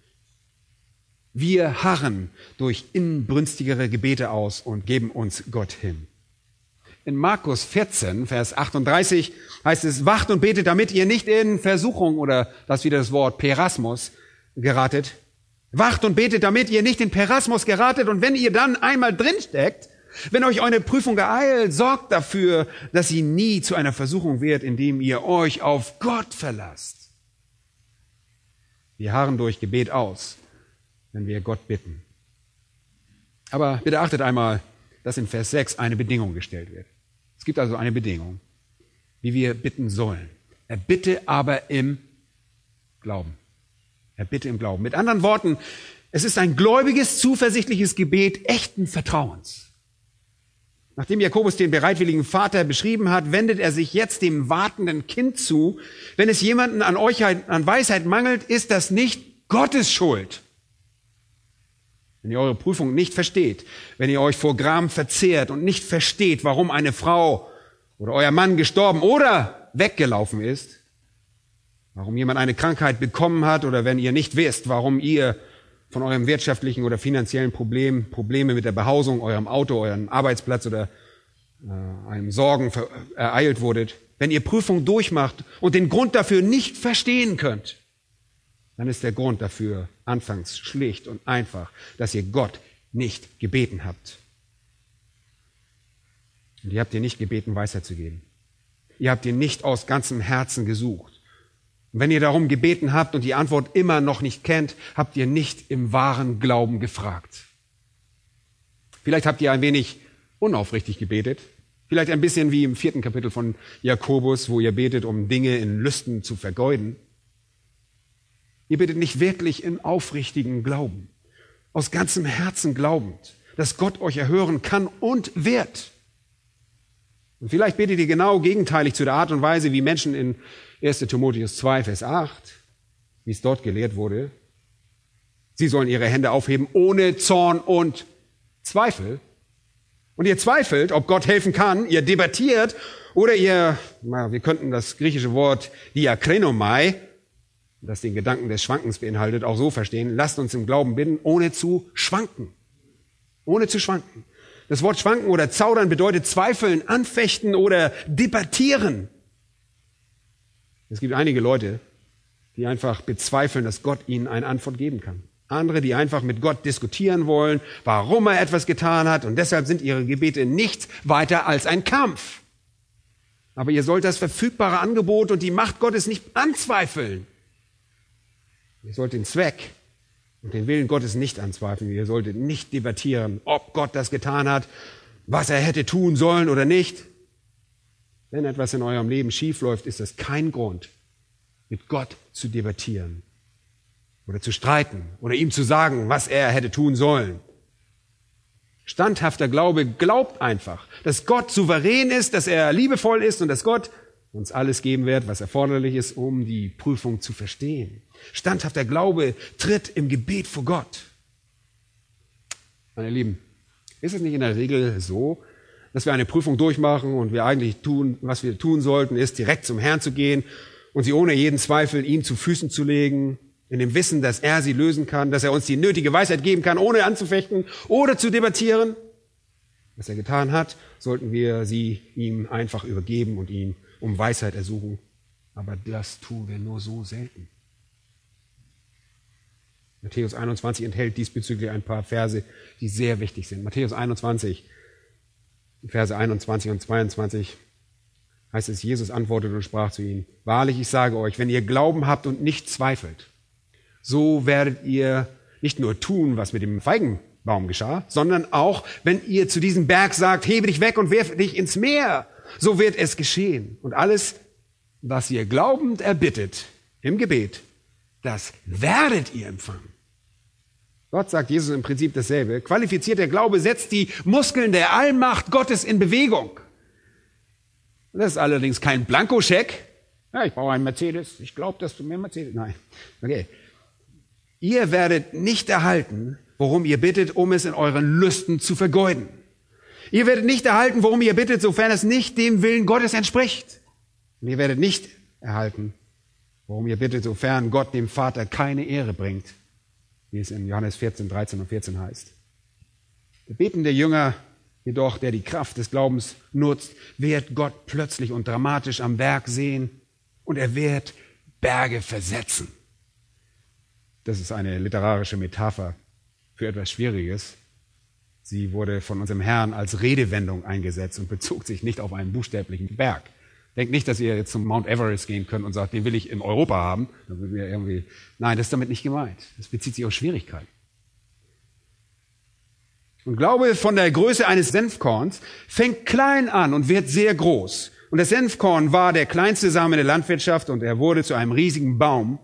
S1: Wir harren durch inbrünstigere Gebete aus und geben uns Gott hin. In Markus 14, Vers 38 heißt es, wacht und betet, damit ihr nicht in Versuchung oder das wieder das Wort Perasmus geratet. Wacht und betet, damit ihr nicht in Perasmus geratet und wenn ihr dann einmal drinsteckt, wenn euch eine Prüfung geeilt, sorgt dafür, dass sie nie zu einer Versuchung wird, indem ihr euch auf Gott verlasst. Wir harren durch Gebet aus, wenn wir Gott bitten. Aber bitte achtet einmal, dass in Vers 6 eine Bedingung gestellt wird. Es gibt also eine Bedingung, wie wir bitten sollen. Er bitte aber im Glauben. Er bitte im Glauben. Mit anderen Worten, es ist ein gläubiges, zuversichtliches Gebet echten Vertrauens. Nachdem Jakobus den bereitwilligen Vater beschrieben hat, wendet er sich jetzt dem wartenden Kind zu. Wenn es jemanden an euch an Weisheit mangelt, ist das nicht Gottes Schuld. Wenn ihr eure Prüfung nicht versteht, wenn ihr euch vor Gram verzehrt und nicht versteht, warum eine Frau oder euer Mann gestorben oder weggelaufen ist, warum jemand eine Krankheit bekommen hat oder wenn ihr nicht wisst, warum ihr von eurem wirtschaftlichen oder finanziellen Problem, Probleme mit der Behausung, eurem Auto, eurem Arbeitsplatz oder äh, einem Sorgen ereilt wurdet, wenn ihr Prüfung durchmacht und den Grund dafür nicht verstehen könnt, dann ist der Grund dafür anfangs schlicht und einfach, dass ihr Gott nicht gebeten habt. Und ihr habt ihr nicht gebeten, Weisheit zu geben. Ihr habt ihr nicht aus ganzem Herzen gesucht. Wenn ihr darum gebeten habt und die Antwort immer noch nicht kennt, habt ihr nicht im wahren Glauben gefragt. Vielleicht habt ihr ein wenig unaufrichtig gebetet. Vielleicht ein bisschen wie im vierten Kapitel von Jakobus, wo ihr betet, um Dinge in Lüsten zu vergeuden. Ihr betet nicht wirklich in aufrichtigen Glauben, aus ganzem Herzen glaubend, dass Gott euch erhören kann und wird. Und vielleicht betet ihr genau gegenteilig zu der Art und Weise, wie Menschen in 1. Timotheus 2, Vers 8, wie es dort gelehrt wurde. Sie sollen ihre Hände aufheben ohne Zorn und Zweifel. Und ihr zweifelt, ob Gott helfen kann, ihr debattiert oder ihr, na, wir könnten das griechische Wort diakrenomai, das den Gedanken des Schwankens beinhaltet, auch so verstehen. Lasst uns im Glauben bitten, ohne zu schwanken. Ohne zu schwanken. Das Wort schwanken oder zaudern bedeutet zweifeln, anfechten oder debattieren. Es gibt einige Leute, die einfach bezweifeln, dass Gott ihnen eine Antwort geben kann. Andere, die einfach mit Gott diskutieren wollen, warum er etwas getan hat und deshalb sind ihre Gebete nichts weiter als ein Kampf. Aber ihr sollt das verfügbare Angebot und die Macht Gottes nicht anzweifeln. Ihr sollt den Zweck und den Willen Gottes nicht anzweifeln. Ihr solltet nicht debattieren, ob Gott das getan hat, was er hätte tun sollen oder nicht. Wenn etwas in eurem Leben schiefläuft, ist das kein Grund, mit Gott zu debattieren oder zu streiten oder ihm zu sagen, was er hätte tun sollen. Standhafter Glaube glaubt einfach, dass Gott souverän ist, dass er liebevoll ist und dass Gott uns alles geben wird, was erforderlich ist, um die Prüfung zu verstehen. Standhafter Glaube tritt im Gebet vor Gott. Meine Lieben, ist es nicht in der Regel so, dass wir eine Prüfung durchmachen und wir eigentlich tun, was wir tun sollten, ist direkt zum Herrn zu gehen und sie ohne jeden Zweifel ihm zu Füßen zu legen, in dem Wissen, dass er sie lösen kann, dass er uns die nötige Weisheit geben kann, ohne anzufechten oder zu debattieren. Was er getan hat, sollten wir sie ihm einfach übergeben und ihn um Weisheit ersuchen. Aber das tun wir nur so selten. Matthäus 21 enthält diesbezüglich ein paar Verse, die sehr wichtig sind. Matthäus 21, Verse 21 und 22 heißt es, Jesus antwortete und sprach zu ihnen, wahrlich, ich sage euch, wenn ihr Glauben habt und nicht zweifelt, so werdet ihr nicht nur tun, was mit dem Feigenbaum geschah, sondern auch, wenn ihr zu diesem Berg sagt, hebe dich weg und werfe dich ins Meer, so wird es geschehen. Und alles, was ihr glaubend erbittet im Gebet, das werdet ihr empfangen. Gott sagt Jesus im Prinzip dasselbe. Qualifizierter Glaube setzt die Muskeln der Allmacht Gottes in Bewegung. Das ist allerdings kein Blankoscheck. Ja, ich brauche einen Mercedes. Ich glaube, dass du mir Mercedes. Nein. Okay. Ihr werdet nicht erhalten, worum ihr bittet, um es in euren Lüsten zu vergeuden. Ihr werdet nicht erhalten, worum ihr bittet, sofern es nicht dem Willen Gottes entspricht. Und ihr werdet nicht erhalten, worum ihr bittet, sofern Gott dem Vater keine Ehre bringt, wie es in Johannes 14, 13 und 14 heißt. Der betende Jünger jedoch, der die Kraft des Glaubens nutzt, wird Gott plötzlich und dramatisch am Werk sehen und er wird Berge versetzen. Das ist eine literarische Metapher für etwas Schwieriges. Sie wurde von unserem Herrn als Redewendung eingesetzt und bezog sich nicht auf einen buchstäblichen Berg. Denkt nicht, dass ihr jetzt zum Mount Everest gehen könnt und sagt, den will ich in Europa haben. Dann wir irgendwie Nein, das ist damit nicht gemeint. Das bezieht sich auf Schwierigkeiten. Und Glaube von der Größe eines Senfkorns fängt klein an und wird sehr groß. Und das Senfkorn war der kleinste Samen der Landwirtschaft und er wurde zu einem riesigen Baum,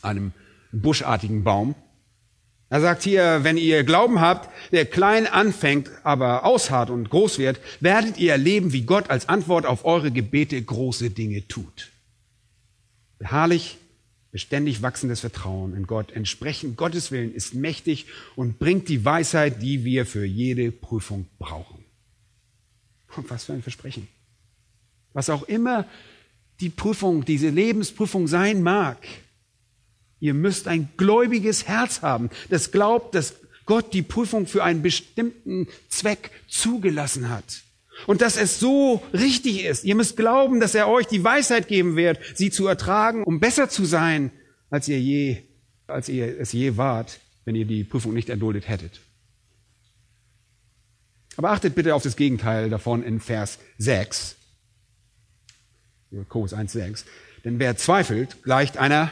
S1: einem buschartigen Baum. Er sagt hier, wenn ihr Glauben habt, der klein anfängt, aber ausharrt und groß wird, werdet ihr erleben, wie Gott als Antwort auf eure Gebete große Dinge tut. Beharrlich, beständig wachsendes Vertrauen in Gott, entsprechend Gottes Willen, ist mächtig und bringt die Weisheit, die wir für jede Prüfung brauchen. Und was für ein Versprechen. Was auch immer die Prüfung, diese Lebensprüfung sein mag, Ihr müsst ein gläubiges Herz haben, das glaubt, dass Gott die Prüfung für einen bestimmten Zweck zugelassen hat. Und dass es so richtig ist. Ihr müsst glauben, dass er euch die Weisheit geben wird, sie zu ertragen, um besser zu sein, als ihr je, als ihr es je wart, wenn ihr die Prüfung nicht erduldet hättet. Aber achtet bitte auf das Gegenteil davon in Vers 6. Kurs 1, 6. Denn wer zweifelt, gleicht einer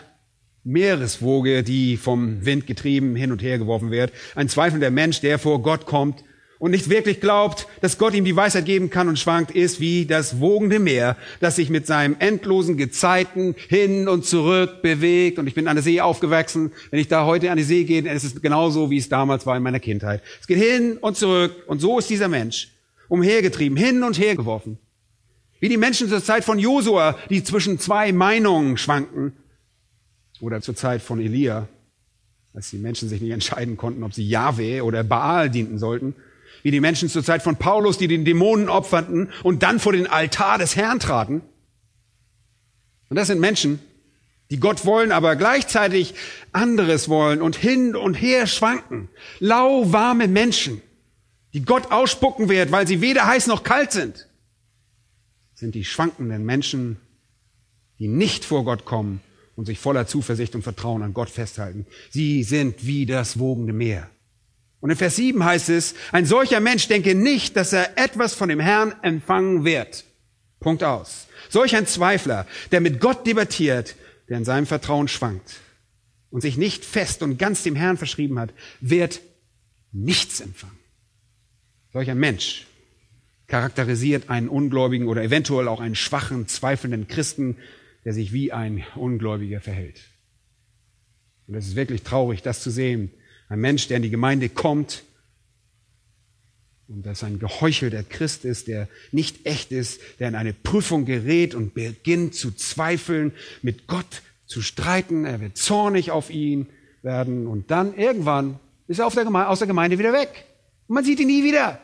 S1: Meereswoge, die vom Wind getrieben hin und her geworfen wird. Ein zweifelnder Mensch, der vor Gott kommt und nicht wirklich glaubt, dass Gott ihm die Weisheit geben kann und schwankt, ist wie das wogende Meer, das sich mit seinem endlosen Gezeiten hin und zurück bewegt. Und ich bin an der See aufgewachsen. Wenn ich da heute an die See gehe, ist es genauso, wie es damals war in meiner Kindheit. Es geht hin und zurück. Und so ist dieser Mensch umhergetrieben, hin und her geworfen. Wie die Menschen zur Zeit von Josua, die zwischen zwei Meinungen schwanken oder zur Zeit von Elia, als die Menschen sich nicht entscheiden konnten, ob sie Yahweh oder Baal dienten sollten. Wie die Menschen zur Zeit von Paulus, die den Dämonen opferten und dann vor den Altar des Herrn traten. Und das sind Menschen, die Gott wollen, aber gleichzeitig anderes wollen und hin und her schwanken. Lauwarme Menschen, die Gott ausspucken wird, weil sie weder heiß noch kalt sind, sind die schwankenden Menschen, die nicht vor Gott kommen und sich voller Zuversicht und Vertrauen an Gott festhalten. Sie sind wie das wogende Meer. Und in Vers 7 heißt es, ein solcher Mensch denke nicht, dass er etwas von dem Herrn empfangen wird. Punkt aus. Solch ein Zweifler, der mit Gott debattiert, der in seinem Vertrauen schwankt und sich nicht fest und ganz dem Herrn verschrieben hat, wird nichts empfangen. Solch ein Mensch charakterisiert einen ungläubigen oder eventuell auch einen schwachen, zweifelnden Christen, der sich wie ein Ungläubiger verhält. Und es ist wirklich traurig, das zu sehen. Ein Mensch, der in die Gemeinde kommt und das ein geheuchelter Christ ist, der nicht echt ist, der in eine Prüfung gerät und beginnt zu zweifeln, mit Gott zu streiten. Er wird zornig auf ihn werden und dann irgendwann ist er der aus der Gemeinde wieder weg. Und man sieht ihn nie wieder.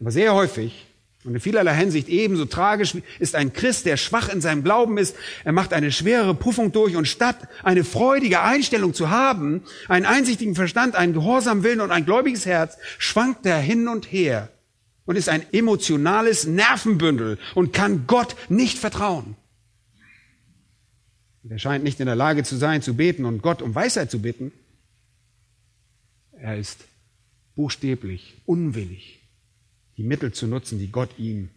S1: Aber sehr häufig und in vielerlei Hinsicht ebenso tragisch ist ein Christ, der schwach in seinem Glauben ist. Er macht eine schwere Prüfung durch und statt eine freudige Einstellung zu haben, einen einsichtigen Verstand, einen gehorsamen Willen und ein gläubiges Herz, schwankt er hin und her und ist ein emotionales Nervenbündel und kann Gott nicht vertrauen. er scheint nicht in der Lage zu sein, zu beten und Gott um Weisheit zu bitten. Er ist buchstäblich unwillig die Mittel zu nutzen, die Gott ihm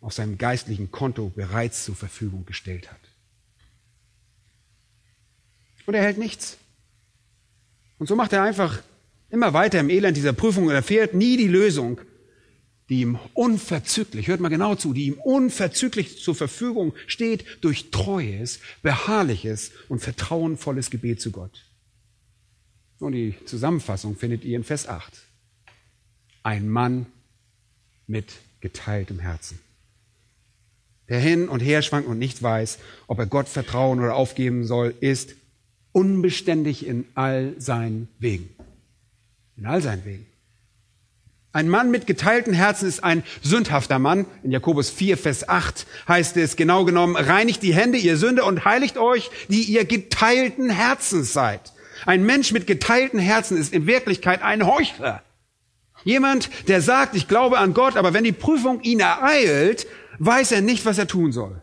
S1: auf seinem geistlichen Konto bereits zur Verfügung gestellt hat. Und er hält nichts. Und so macht er einfach immer weiter im Elend dieser Prüfung und erfährt nie die Lösung, die ihm unverzüglich, hört mal genau zu, die ihm unverzüglich zur Verfügung steht durch treues, beharrliches und vertrauenvolles Gebet zu Gott. Und die Zusammenfassung findet ihr in Vers 8. Ein Mann mit geteiltem Herzen. Der hin und her schwankt und nicht weiß, ob er Gott vertrauen oder aufgeben soll, ist unbeständig in all seinen Wegen. In all seinen Wegen. Ein Mann mit geteilten Herzen ist ein sündhafter Mann. In Jakobus 4, Vers 8 heißt es genau genommen, reinigt die Hände, ihr Sünde, und heiligt euch, die ihr geteilten Herzens seid. Ein Mensch mit geteilten Herzen ist in Wirklichkeit ein Heuchler. Jemand, der sagt, ich glaube an Gott, aber wenn die Prüfung ihn ereilt, weiß er nicht, was er tun soll.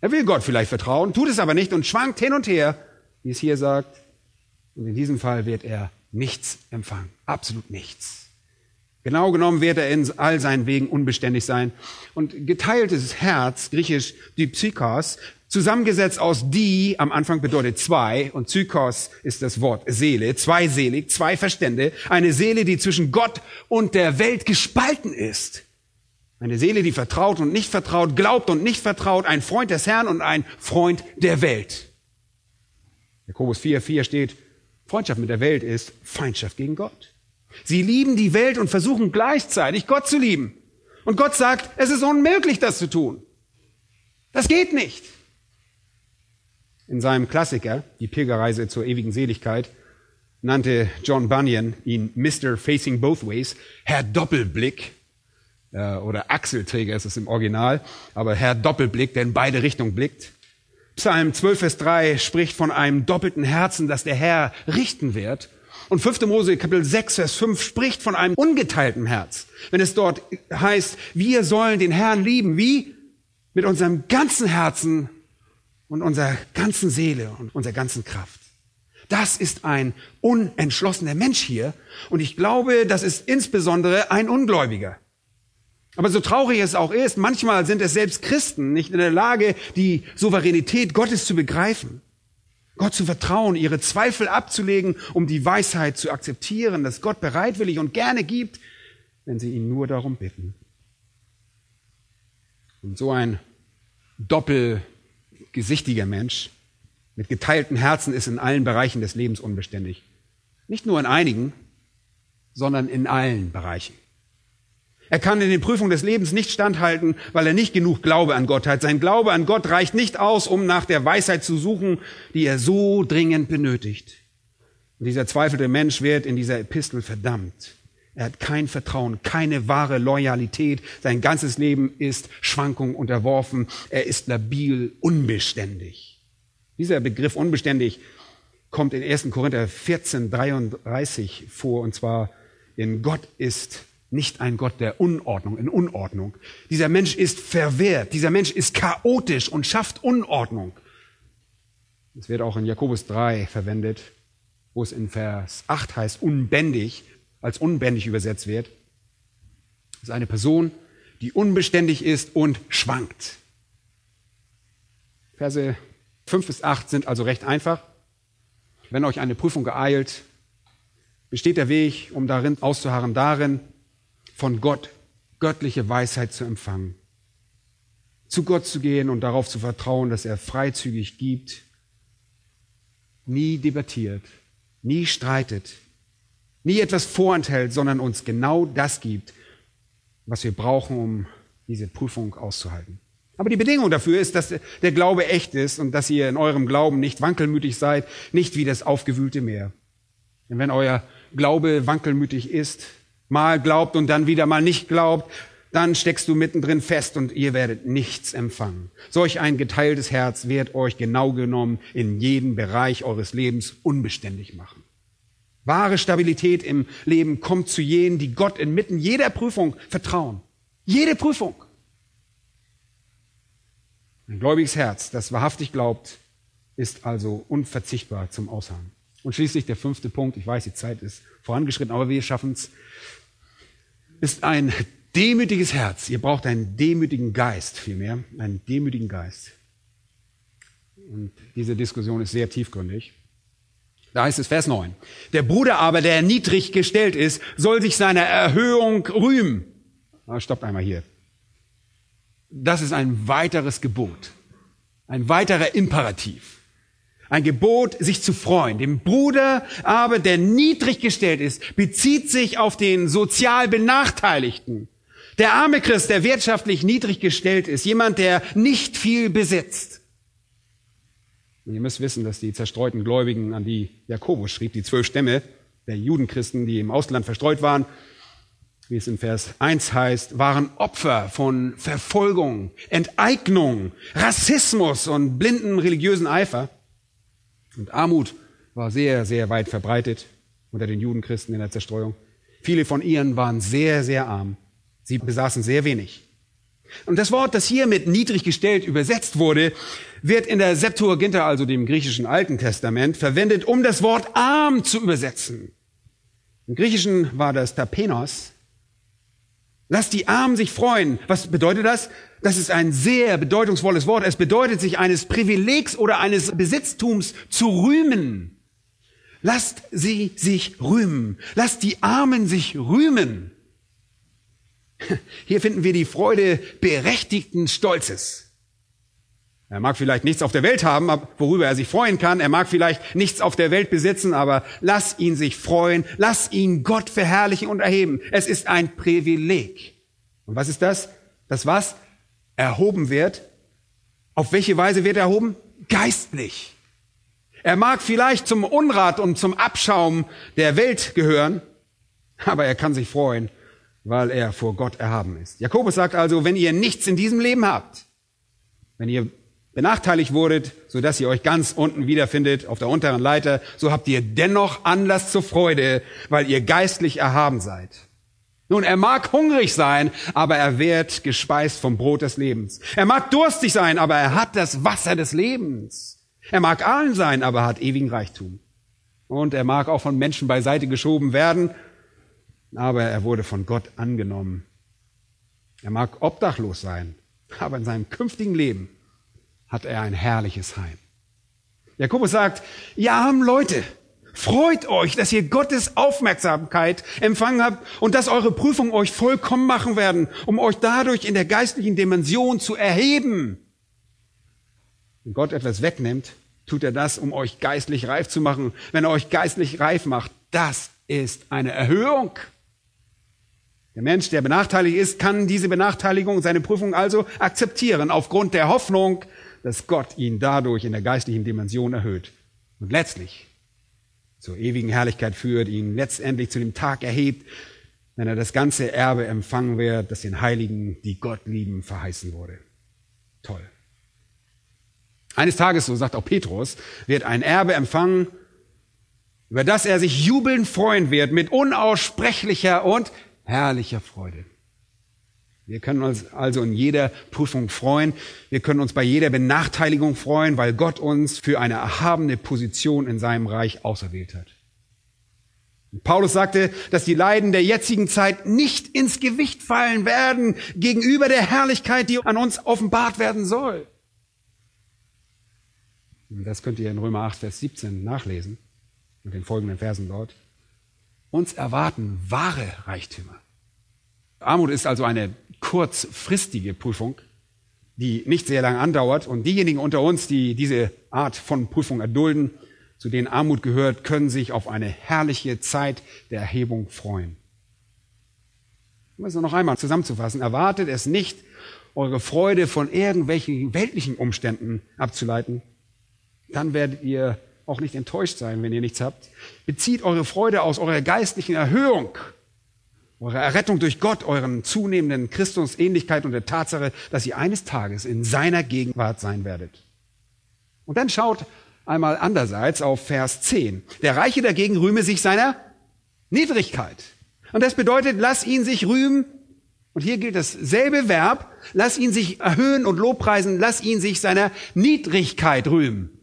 S1: Er will Gott vielleicht vertrauen, tut es aber nicht und schwankt hin und her, wie es hier sagt. Und in diesem Fall wird er nichts empfangen. Absolut nichts. Genau genommen wird er in all seinen Wegen unbeständig sein. Und geteiltes Herz, griechisch Dipsykos, zusammengesetzt aus die, am Anfang bedeutet zwei, und Zykos ist das Wort Seele, zweiselig, zwei Verstände, eine Seele, die zwischen Gott und der Welt gespalten ist. Eine Seele, die vertraut und nicht vertraut, glaubt und nicht vertraut, ein Freund des Herrn und ein Freund der Welt. Jakobus 4, 4 steht, Freundschaft mit der Welt ist Feindschaft gegen Gott. Sie lieben die Welt und versuchen gleichzeitig Gott zu lieben. Und Gott sagt, es ist unmöglich, das zu tun. Das geht nicht. In seinem Klassiker, Die Pilgerreise zur ewigen Seligkeit, nannte John Bunyan ihn Mr. Facing Both Ways, Herr Doppelblick, äh, oder Achselträger ist es im Original, aber Herr Doppelblick, der in beide Richtungen blickt. Psalm 12, Vers 3 spricht von einem doppelten Herzen, das der Herr richten wird. Und 5. Mose Kapitel 6, Vers 5 spricht von einem ungeteilten Herz. Wenn es dort heißt, wir sollen den Herrn lieben, wie? Mit unserem ganzen Herzen und unserer ganzen Seele und unserer ganzen Kraft. Das ist ein unentschlossener Mensch hier. Und ich glaube, das ist insbesondere ein Ungläubiger. Aber so traurig es auch ist, manchmal sind es selbst Christen nicht in der Lage, die Souveränität Gottes zu begreifen. Gott zu vertrauen, ihre Zweifel abzulegen, um die Weisheit zu akzeptieren, dass Gott bereitwillig und gerne gibt, wenn sie ihn nur darum bitten. Und so ein doppelgesichtiger Mensch mit geteilten Herzen ist in allen Bereichen des Lebens unbeständig. Nicht nur in einigen, sondern in allen Bereichen. Er kann in den Prüfungen des Lebens nicht standhalten, weil er nicht genug Glaube an Gott hat. Sein Glaube an Gott reicht nicht aus, um nach der Weisheit zu suchen, die er so dringend benötigt. Und dieser zweifelnde Mensch wird in dieser Epistel verdammt. Er hat kein Vertrauen, keine wahre Loyalität. Sein ganzes Leben ist Schwankung unterworfen. Er ist labil, unbeständig. Dieser Begriff unbeständig kommt in 1. Korinther 14, 33 vor, und zwar in Gott ist nicht ein Gott der Unordnung, in Unordnung. Dieser Mensch ist verwehrt, dieser Mensch ist chaotisch und schafft Unordnung. Es wird auch in Jakobus 3 verwendet, wo es in Vers 8 heißt, unbändig, als unbändig übersetzt wird. Ist eine Person, die unbeständig ist und schwankt. Verse 5 bis 8 sind also recht einfach. Wenn euch eine Prüfung geeilt, besteht der Weg, um darin auszuharren, darin, von Gott göttliche Weisheit zu empfangen. Zu Gott zu gehen und darauf zu vertrauen, dass er freizügig gibt, nie debattiert, nie streitet, nie etwas vorenthält, sondern uns genau das gibt, was wir brauchen, um diese Prüfung auszuhalten. Aber die Bedingung dafür ist, dass der Glaube echt ist und dass ihr in eurem Glauben nicht wankelmütig seid, nicht wie das aufgewühlte Meer. Denn wenn euer Glaube wankelmütig ist, mal glaubt und dann wieder mal nicht glaubt, dann steckst du mittendrin fest und ihr werdet nichts empfangen. Solch ein geteiltes Herz wird euch genau genommen in jedem Bereich eures Lebens unbeständig machen. Wahre Stabilität im Leben kommt zu jenen, die Gott inmitten jeder Prüfung vertrauen. Jede Prüfung. Ein gläubiges Herz, das wahrhaftig glaubt, ist also unverzichtbar zum Ausharren. Und schließlich der fünfte Punkt, ich weiß, die Zeit ist vorangeschritten, aber wir schaffen es ist ein demütiges Herz. Ihr braucht einen demütigen Geist vielmehr, einen demütigen Geist. Und diese Diskussion ist sehr tiefgründig. Da heißt es Vers 9. Der Bruder aber, der niedrig gestellt ist, soll sich seiner Erhöhung rühmen. Ah, stoppt einmal hier. Das ist ein weiteres Gebot. Ein weiterer Imperativ. Ein Gebot, sich zu freuen. Dem Bruder aber, der niedrig gestellt ist, bezieht sich auf den sozial Benachteiligten. Der arme Christ, der wirtschaftlich niedrig gestellt ist. Jemand, der nicht viel besitzt. Und ihr müsst wissen, dass die zerstreuten Gläubigen, an die Jakobus schrieb, die zwölf Stämme der Judenchristen, die im Ausland verstreut waren, wie es in Vers 1 heißt, waren Opfer von Verfolgung, Enteignung, Rassismus und blinden religiösen Eifer. Und Armut war sehr, sehr weit verbreitet unter den Judenchristen in der Zerstreuung. Viele von ihnen waren sehr, sehr arm. Sie besaßen sehr wenig. Und das Wort, das hier mit niedrig gestellt übersetzt wurde, wird in der Septuaginta, also dem griechischen Alten Testament, verwendet, um das Wort arm zu übersetzen. Im Griechischen war das Tapenos. Lass die Armen sich freuen. Was bedeutet das? Das ist ein sehr bedeutungsvolles Wort. Es bedeutet, sich eines Privilegs oder eines Besitztums zu rühmen. Lasst sie sich rühmen. Lasst die Armen sich rühmen. Hier finden wir die Freude berechtigten Stolzes. Er mag vielleicht nichts auf der Welt haben, worüber er sich freuen kann. Er mag vielleicht nichts auf der Welt besitzen, aber lass ihn sich freuen. Lass ihn Gott verherrlichen und erheben. Es ist ein Privileg. Und was ist das? Das was? Erhoben wird. Auf welche Weise wird er erhoben? Geistlich. Er mag vielleicht zum Unrat und zum Abschaum der Welt gehören, aber er kann sich freuen, weil er vor Gott erhaben ist. Jakobus sagt also, wenn ihr nichts in diesem Leben habt, wenn ihr benachteiligt wurdet, so dass ihr euch ganz unten wiederfindet auf der unteren Leiter, so habt ihr dennoch Anlass zur Freude, weil ihr geistlich erhaben seid. Nun, er mag hungrig sein, aber er wird gespeist vom Brot des Lebens. Er mag durstig sein, aber er hat das Wasser des Lebens. Er mag allen sein, aber hat ewigen Reichtum. Und er mag auch von Menschen beiseite geschoben werden, aber er wurde von Gott angenommen. Er mag obdachlos sein, aber in seinem künftigen Leben hat er ein herrliches Heim. Jakobus sagt, ihr armen Leute, freut euch, dass ihr Gottes Aufmerksamkeit empfangen habt und dass eure Prüfungen euch vollkommen machen werden, um euch dadurch in der geistlichen Dimension zu erheben. Wenn Gott etwas wegnimmt, tut er das, um euch geistlich reif zu machen. Wenn er euch geistlich reif macht, das ist eine Erhöhung. Der Mensch, der benachteiligt ist, kann diese Benachteiligung, seine Prüfung also akzeptieren, aufgrund der Hoffnung, dass Gott ihn dadurch in der geistlichen Dimension erhöht und letztlich zur ewigen Herrlichkeit führt, ihn letztendlich zu dem Tag erhebt, wenn er das ganze Erbe empfangen wird, das den Heiligen, die Gott lieben, verheißen wurde. Toll. Eines Tages, so sagt auch Petrus, wird ein Erbe empfangen, über das er sich jubelnd freuen wird, mit unaussprechlicher und herrlicher Freude. Wir können uns also in jeder Prüfung freuen. Wir können uns bei jeder Benachteiligung freuen, weil Gott uns für eine erhabene Position in seinem Reich auserwählt hat. Paulus sagte, dass die Leiden der jetzigen Zeit nicht ins Gewicht fallen werden gegenüber der Herrlichkeit, die an uns offenbart werden soll. Das könnt ihr in Römer 8, Vers 17 nachlesen und den folgenden Versen dort. Uns erwarten wahre Reichtümer. Armut ist also eine kurzfristige Prüfung, die nicht sehr lange andauert. Und diejenigen unter uns, die diese Art von Prüfung erdulden, zu denen Armut gehört, können sich auf eine herrliche Zeit der Erhebung freuen. Um es noch einmal zusammenzufassen, erwartet es nicht, eure Freude von irgendwelchen weltlichen Umständen abzuleiten. Dann werdet ihr auch nicht enttäuscht sein, wenn ihr nichts habt. Bezieht eure Freude aus eurer geistlichen Erhöhung, eurer Errettung durch Gott, euren zunehmenden Christusähnlichkeit und der Tatsache, dass ihr eines Tages in seiner Gegenwart sein werdet. Und dann schaut einmal andererseits auf Vers 10. Der Reiche dagegen rühme sich seiner Niedrigkeit. Und das bedeutet, lass ihn sich rühmen. Und hier gilt dasselbe Verb. Lass ihn sich erhöhen und lobpreisen. Lass ihn sich seiner Niedrigkeit rühmen.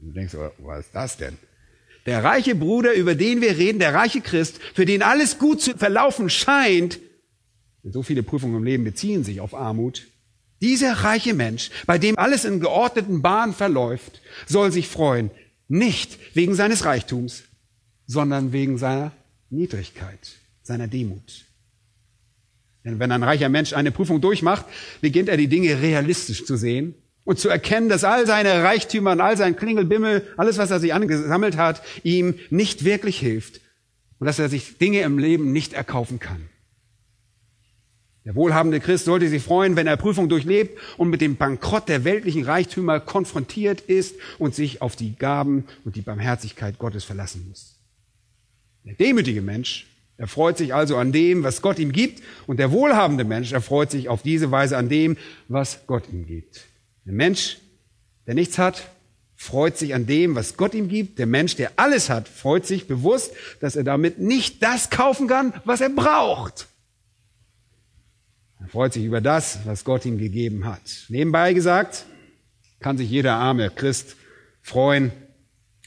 S1: Du denkst, was ist das denn? Der reiche Bruder, über den wir reden, der reiche Christ, für den alles gut zu verlaufen scheint, so viele Prüfungen im Leben beziehen sich auf Armut, dieser reiche Mensch, bei dem alles in geordneten Bahnen verläuft, soll sich freuen, nicht wegen seines Reichtums, sondern wegen seiner Niedrigkeit, seiner Demut. Denn wenn ein reicher Mensch eine Prüfung durchmacht, beginnt er die Dinge realistisch zu sehen Und zu erkennen, dass all seine Reichtümer und all sein Klingelbimmel, alles, was er sich angesammelt hat, ihm nicht wirklich hilft. Und dass er sich Dinge im Leben nicht erkaufen kann. Der wohlhabende Christ sollte sich freuen, wenn er Prüfung durchlebt und mit dem Bankrott der weltlichen Reichtümer konfrontiert ist und sich auf die Gaben und die Barmherzigkeit Gottes verlassen muss. Der demütige Mensch erfreut sich also an dem, was Gott ihm gibt, und der wohlhabende Mensch erfreut sich auf diese Weise an dem, was Gott ihm gibt. Der Mensch, der nichts hat, freut sich an dem, was Gott ihm gibt. Der Mensch, der alles hat, freut sich bewusst, dass er damit nicht das kaufen kann, was er braucht. Er freut sich über das, was Gott ihm gegeben hat. Nebenbei gesagt, kann sich jeder arme Christ freuen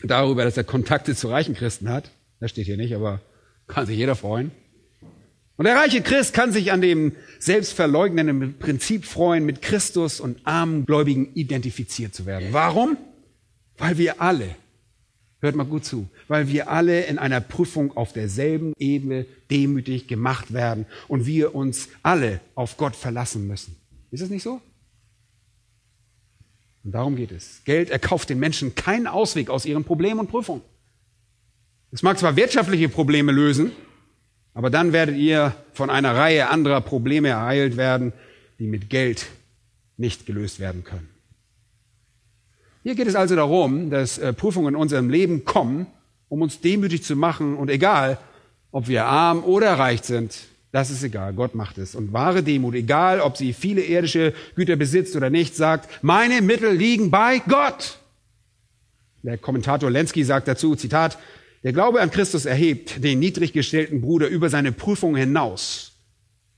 S1: darüber, dass er Kontakte zu reichen Christen hat. Das steht hier nicht, aber kann sich jeder freuen. Und der reiche Christ kann sich an dem selbstverleugnenden Prinzip freuen, mit Christus und armen Gläubigen identifiziert zu werden. Warum? Weil wir alle Hört mal gut zu, weil wir alle in einer Prüfung auf derselben Ebene demütig gemacht werden und wir uns alle auf Gott verlassen müssen. Ist es nicht so? Und darum geht es. Geld erkauft den Menschen keinen Ausweg aus ihren Problemen und Prüfungen. Es mag zwar wirtschaftliche Probleme lösen, aber dann werdet ihr von einer Reihe anderer Probleme ereilt werden, die mit Geld nicht gelöst werden können. Hier geht es also darum, dass äh, Prüfungen in unserem Leben kommen, um uns demütig zu machen und egal, ob wir arm oder reich sind, das ist egal, Gott macht es. Und wahre Demut, egal ob sie viele irdische Güter besitzt oder nicht, sagt, meine Mittel liegen bei Gott. Der Kommentator Lenski sagt dazu, Zitat, der Glaube an Christus erhebt den niedrig gestellten Bruder über seine Prüfung hinaus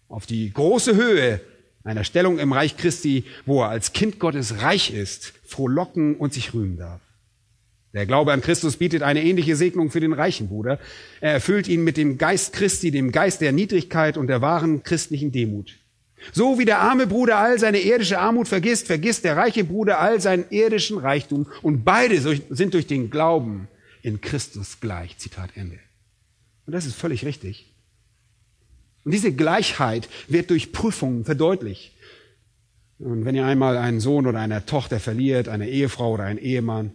S1: auf die große Höhe einer Stellung im Reich Christi, wo er als Kind Gottes reich ist, frohlocken und sich rühmen darf. Der Glaube an Christus bietet eine ähnliche Segnung für den reichen Bruder. Er erfüllt ihn mit dem Geist Christi, dem Geist der Niedrigkeit und der wahren christlichen Demut. So wie der arme Bruder all seine irdische Armut vergisst, vergisst der reiche Bruder all seinen irdischen Reichtum und beide sind durch den Glauben in Christus gleich. Zitat Ende. Und das ist völlig richtig. Und diese Gleichheit wird durch Prüfungen verdeutlicht. Und wenn ihr einmal einen Sohn oder eine Tochter verliert, eine Ehefrau oder einen Ehemann,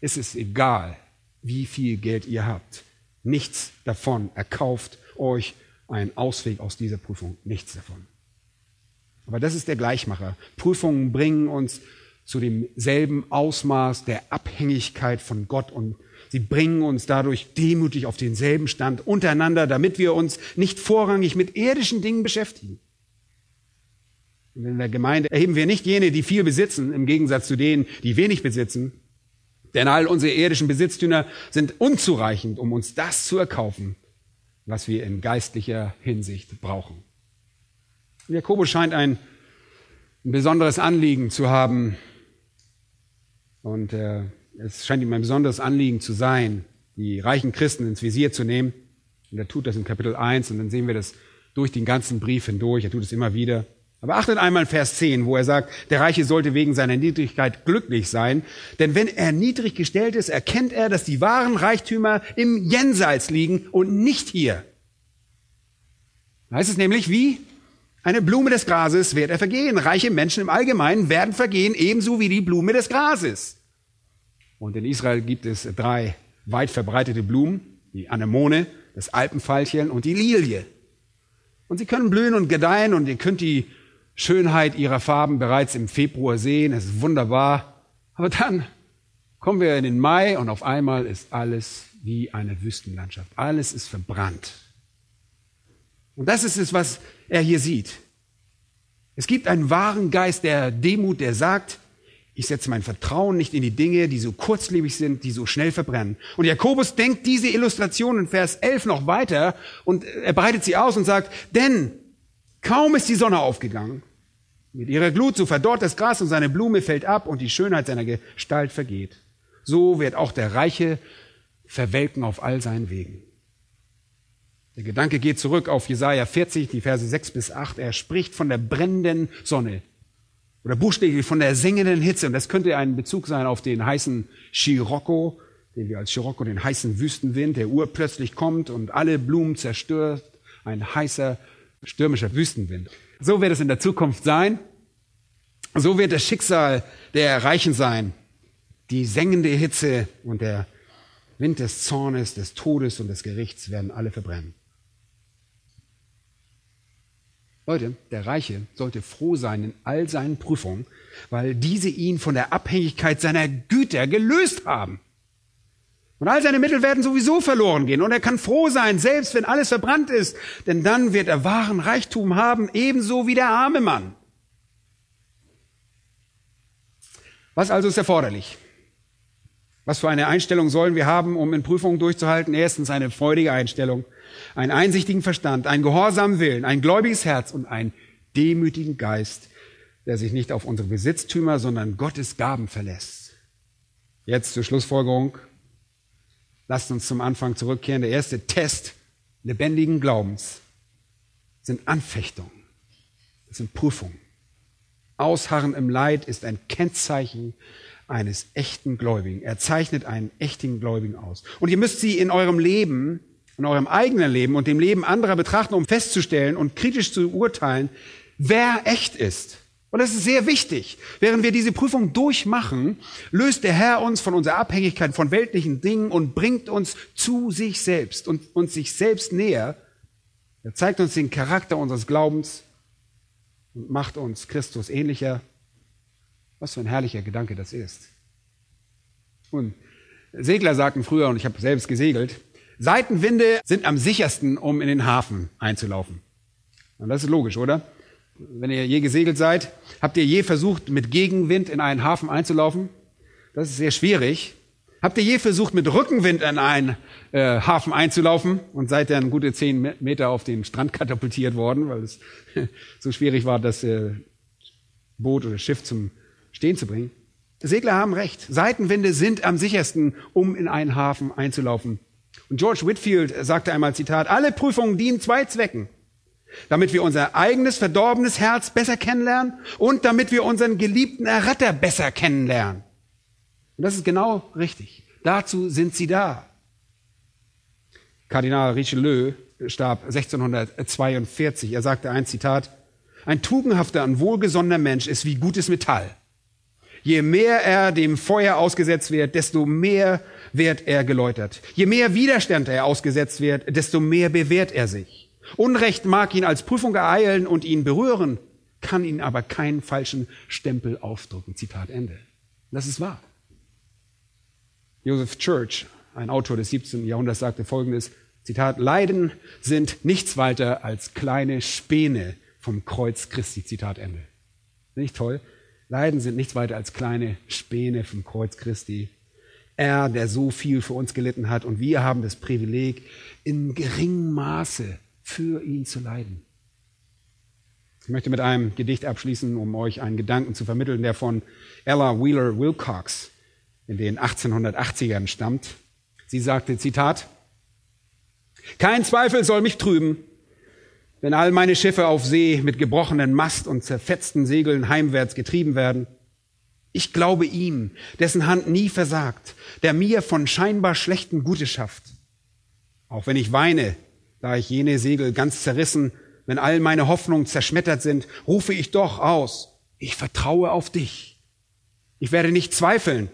S1: ist es egal, wie viel Geld ihr habt. Nichts davon erkauft euch einen Ausweg aus dieser Prüfung. Nichts davon. Aber das ist der Gleichmacher. Prüfungen bringen uns zu demselben Ausmaß der Abhängigkeit von Gott und Sie bringen uns dadurch demütig auf denselben Stand untereinander, damit wir uns nicht vorrangig mit irdischen Dingen beschäftigen. Und in der Gemeinde erheben wir nicht jene, die viel besitzen, im Gegensatz zu denen, die wenig besitzen. Denn all unsere irdischen Besitztümer sind unzureichend, um uns das zu erkaufen, was wir in geistlicher Hinsicht brauchen. Jakobus scheint ein, ein besonderes Anliegen zu haben. Und äh, es scheint ihm ein besonderes Anliegen zu sein, die reichen Christen ins Visier zu nehmen. Und er tut das in Kapitel 1 und dann sehen wir das durch den ganzen Brief hindurch. Er tut es immer wieder. Aber achtet einmal in Vers 10, wo er sagt, der Reiche sollte wegen seiner Niedrigkeit glücklich sein. Denn wenn er niedrig gestellt ist, erkennt er, dass die wahren Reichtümer im Jenseits liegen und nicht hier. Da heißt es nämlich, wie eine Blume des Grases wird er vergehen. Reiche Menschen im Allgemeinen werden vergehen, ebenso wie die Blume des Grases. Und in Israel gibt es drei weit verbreitete Blumen, die Anemone, das Alpenfeilchen und die Lilie. Und sie können blühen und gedeihen und ihr könnt die Schönheit ihrer Farben bereits im Februar sehen. Es ist wunderbar. Aber dann kommen wir in den Mai und auf einmal ist alles wie eine Wüstenlandschaft. Alles ist verbrannt. Und das ist es, was er hier sieht. Es gibt einen wahren Geist der Demut, der sagt, ich setze mein Vertrauen nicht in die Dinge, die so kurzlebig sind, die so schnell verbrennen. Und Jakobus denkt diese Illustration in Vers 11 noch weiter und er breitet sie aus und sagt, denn kaum ist die Sonne aufgegangen, mit ihrer Glut, so verdorrt das Gras und seine Blume fällt ab und die Schönheit seiner Gestalt vergeht. So wird auch der Reiche verwelken auf all seinen Wegen. Der Gedanke geht zurück auf Jesaja 40, die Verse 6 bis 8. Er spricht von der brennenden Sonne, oder buchstäblich von der sengenden Hitze. Und das könnte ein Bezug sein auf den heißen Scirocco, den wir als Scirocco, den heißen Wüstenwind, der urplötzlich kommt und alle Blumen zerstört. Ein heißer, stürmischer Wüstenwind. So wird es in der Zukunft sein. So wird das Schicksal der Reichen sein. Die sengende Hitze und der Wind des Zornes, des Todes und des Gerichts werden alle verbrennen. Leute, der Reiche sollte froh sein in all seinen Prüfungen, weil diese ihn von der Abhängigkeit seiner Güter gelöst haben. Und all seine Mittel werden sowieso verloren gehen. Und er kann froh sein, selbst wenn alles verbrannt ist, denn dann wird er wahren Reichtum haben, ebenso wie der arme Mann. Was also ist erforderlich? Was für eine Einstellung sollen wir haben, um in Prüfungen durchzuhalten? Erstens eine freudige Einstellung, einen einsichtigen Verstand, einen gehorsamen Willen, ein gläubiges Herz und einen demütigen Geist, der sich nicht auf unsere Besitztümer, sondern Gottes Gaben verlässt. Jetzt zur Schlussfolgerung. Lasst uns zum Anfang zurückkehren. Der erste Test lebendigen Glaubens sind Anfechtungen. Das sind Prüfungen. Ausharren im Leid ist ein Kennzeichen eines echten Gläubigen. Er zeichnet einen echten Gläubigen aus. Und ihr müsst sie in eurem Leben, in eurem eigenen Leben und dem Leben anderer betrachten, um festzustellen und kritisch zu urteilen, wer echt ist. Und das ist sehr wichtig. Während wir diese Prüfung durchmachen, löst der Herr uns von unserer Abhängigkeit von weltlichen Dingen und bringt uns zu sich selbst und uns sich selbst näher. Er zeigt uns den Charakter unseres Glaubens und macht uns Christus ähnlicher. Was für ein herrlicher Gedanke das ist. Und Segler sagten früher, und ich habe selbst gesegelt, Seitenwinde sind am sichersten, um in den Hafen einzulaufen. Und das ist logisch, oder? Wenn ihr je gesegelt seid, habt ihr je versucht, mit Gegenwind in einen Hafen einzulaufen? Das ist sehr schwierig. Habt ihr je versucht, mit Rückenwind in einen äh, Hafen einzulaufen und seid dann gute zehn Meter auf den Strand katapultiert worden, weil es so schwierig war, das äh, Boot oder Schiff zum Stehen zu bringen? Segler haben recht. Seitenwinde sind am sichersten, um in einen Hafen einzulaufen. Und George Whitfield sagte einmal, Zitat, alle Prüfungen dienen zwei Zwecken damit wir unser eigenes verdorbenes Herz besser kennenlernen und damit wir unseren geliebten Erretter besser kennenlernen. Und das ist genau richtig. Dazu sind sie da. Kardinal Richelieu starb 1642. Er sagte ein Zitat, ein tugendhafter und wohlgesonnener Mensch ist wie gutes Metall. Je mehr er dem Feuer ausgesetzt wird, desto mehr wird er geläutert. Je mehr Widerstand er ausgesetzt wird, desto mehr bewährt er sich. Unrecht mag ihn als Prüfung ereilen und ihn berühren, kann ihn aber keinen falschen Stempel aufdrücken. Zitat Ende. Das ist wahr. Joseph Church, ein Autor des 17. Jahrhunderts, sagte folgendes, Zitat, Leiden sind nichts weiter als kleine Späne vom Kreuz Christi. Zitat Ende. Nicht toll? Leiden sind nichts weiter als kleine Späne vom Kreuz Christi. Er, der so viel für uns gelitten hat und wir haben das Privileg, in geringem Maße für ihn zu leiden. Ich möchte mit einem Gedicht abschließen, um euch einen Gedanken zu vermitteln, der von Ella Wheeler Wilcox in den 1880ern stammt. Sie sagte, Zitat, Kein Zweifel soll mich trüben, wenn all meine Schiffe auf See mit gebrochenen Mast und zerfetzten Segeln heimwärts getrieben werden. Ich glaube ihm, dessen Hand nie versagt, der mir von scheinbar schlechten Gutes schafft. Auch wenn ich weine, da ich jene Segel ganz zerrissen, wenn all meine Hoffnungen zerschmettert sind, rufe ich doch aus, ich vertraue auf dich. Ich werde nicht zweifeln,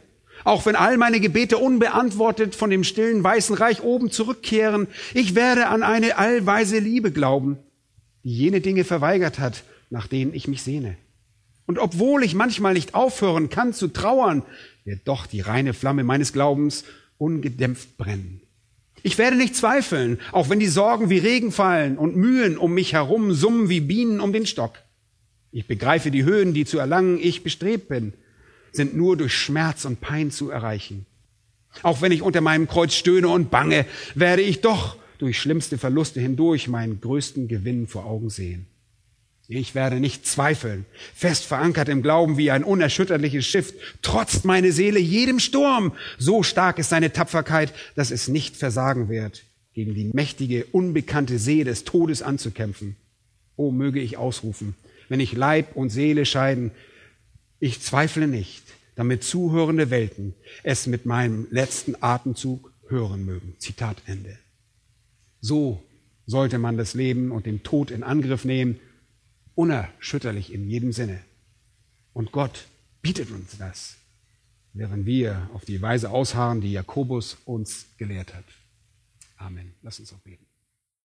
S1: auch wenn all meine Gebete unbeantwortet von dem stillen weißen Reich oben zurückkehren, ich werde an eine allweise Liebe glauben, die jene Dinge verweigert hat, nach denen ich mich sehne. Und obwohl ich manchmal nicht aufhören kann zu trauern, wird doch die reine Flamme meines Glaubens ungedämpft brennen. Ich werde nicht zweifeln, auch wenn die Sorgen wie Regen fallen und Mühen um mich herum summen wie Bienen um den Stock. Ich begreife die Höhen, die zu erlangen ich bestrebt bin, sind nur durch Schmerz und Pein zu erreichen. Auch wenn ich unter meinem Kreuz stöhne und bange, werde ich doch durch schlimmste Verluste hindurch meinen größten Gewinn vor Augen sehen. Ich werde nicht zweifeln. Fest verankert im Glauben wie ein unerschütterliches Schiff trotzt meine Seele jedem Sturm. So stark ist seine Tapferkeit, dass es nicht versagen wird, gegen die mächtige, unbekannte See des Todes anzukämpfen. Oh, möge ich ausrufen, wenn ich Leib und Seele scheiden. Ich zweifle nicht, damit zuhörende Welten es mit meinem letzten Atemzug hören mögen. Zitat Ende. So sollte man das Leben und den Tod in Angriff nehmen unerschütterlich in jedem Sinne. Und Gott bietet uns das, während wir auf die Weise ausharren, die Jakobus uns gelehrt hat. Amen. Lass uns auch beten.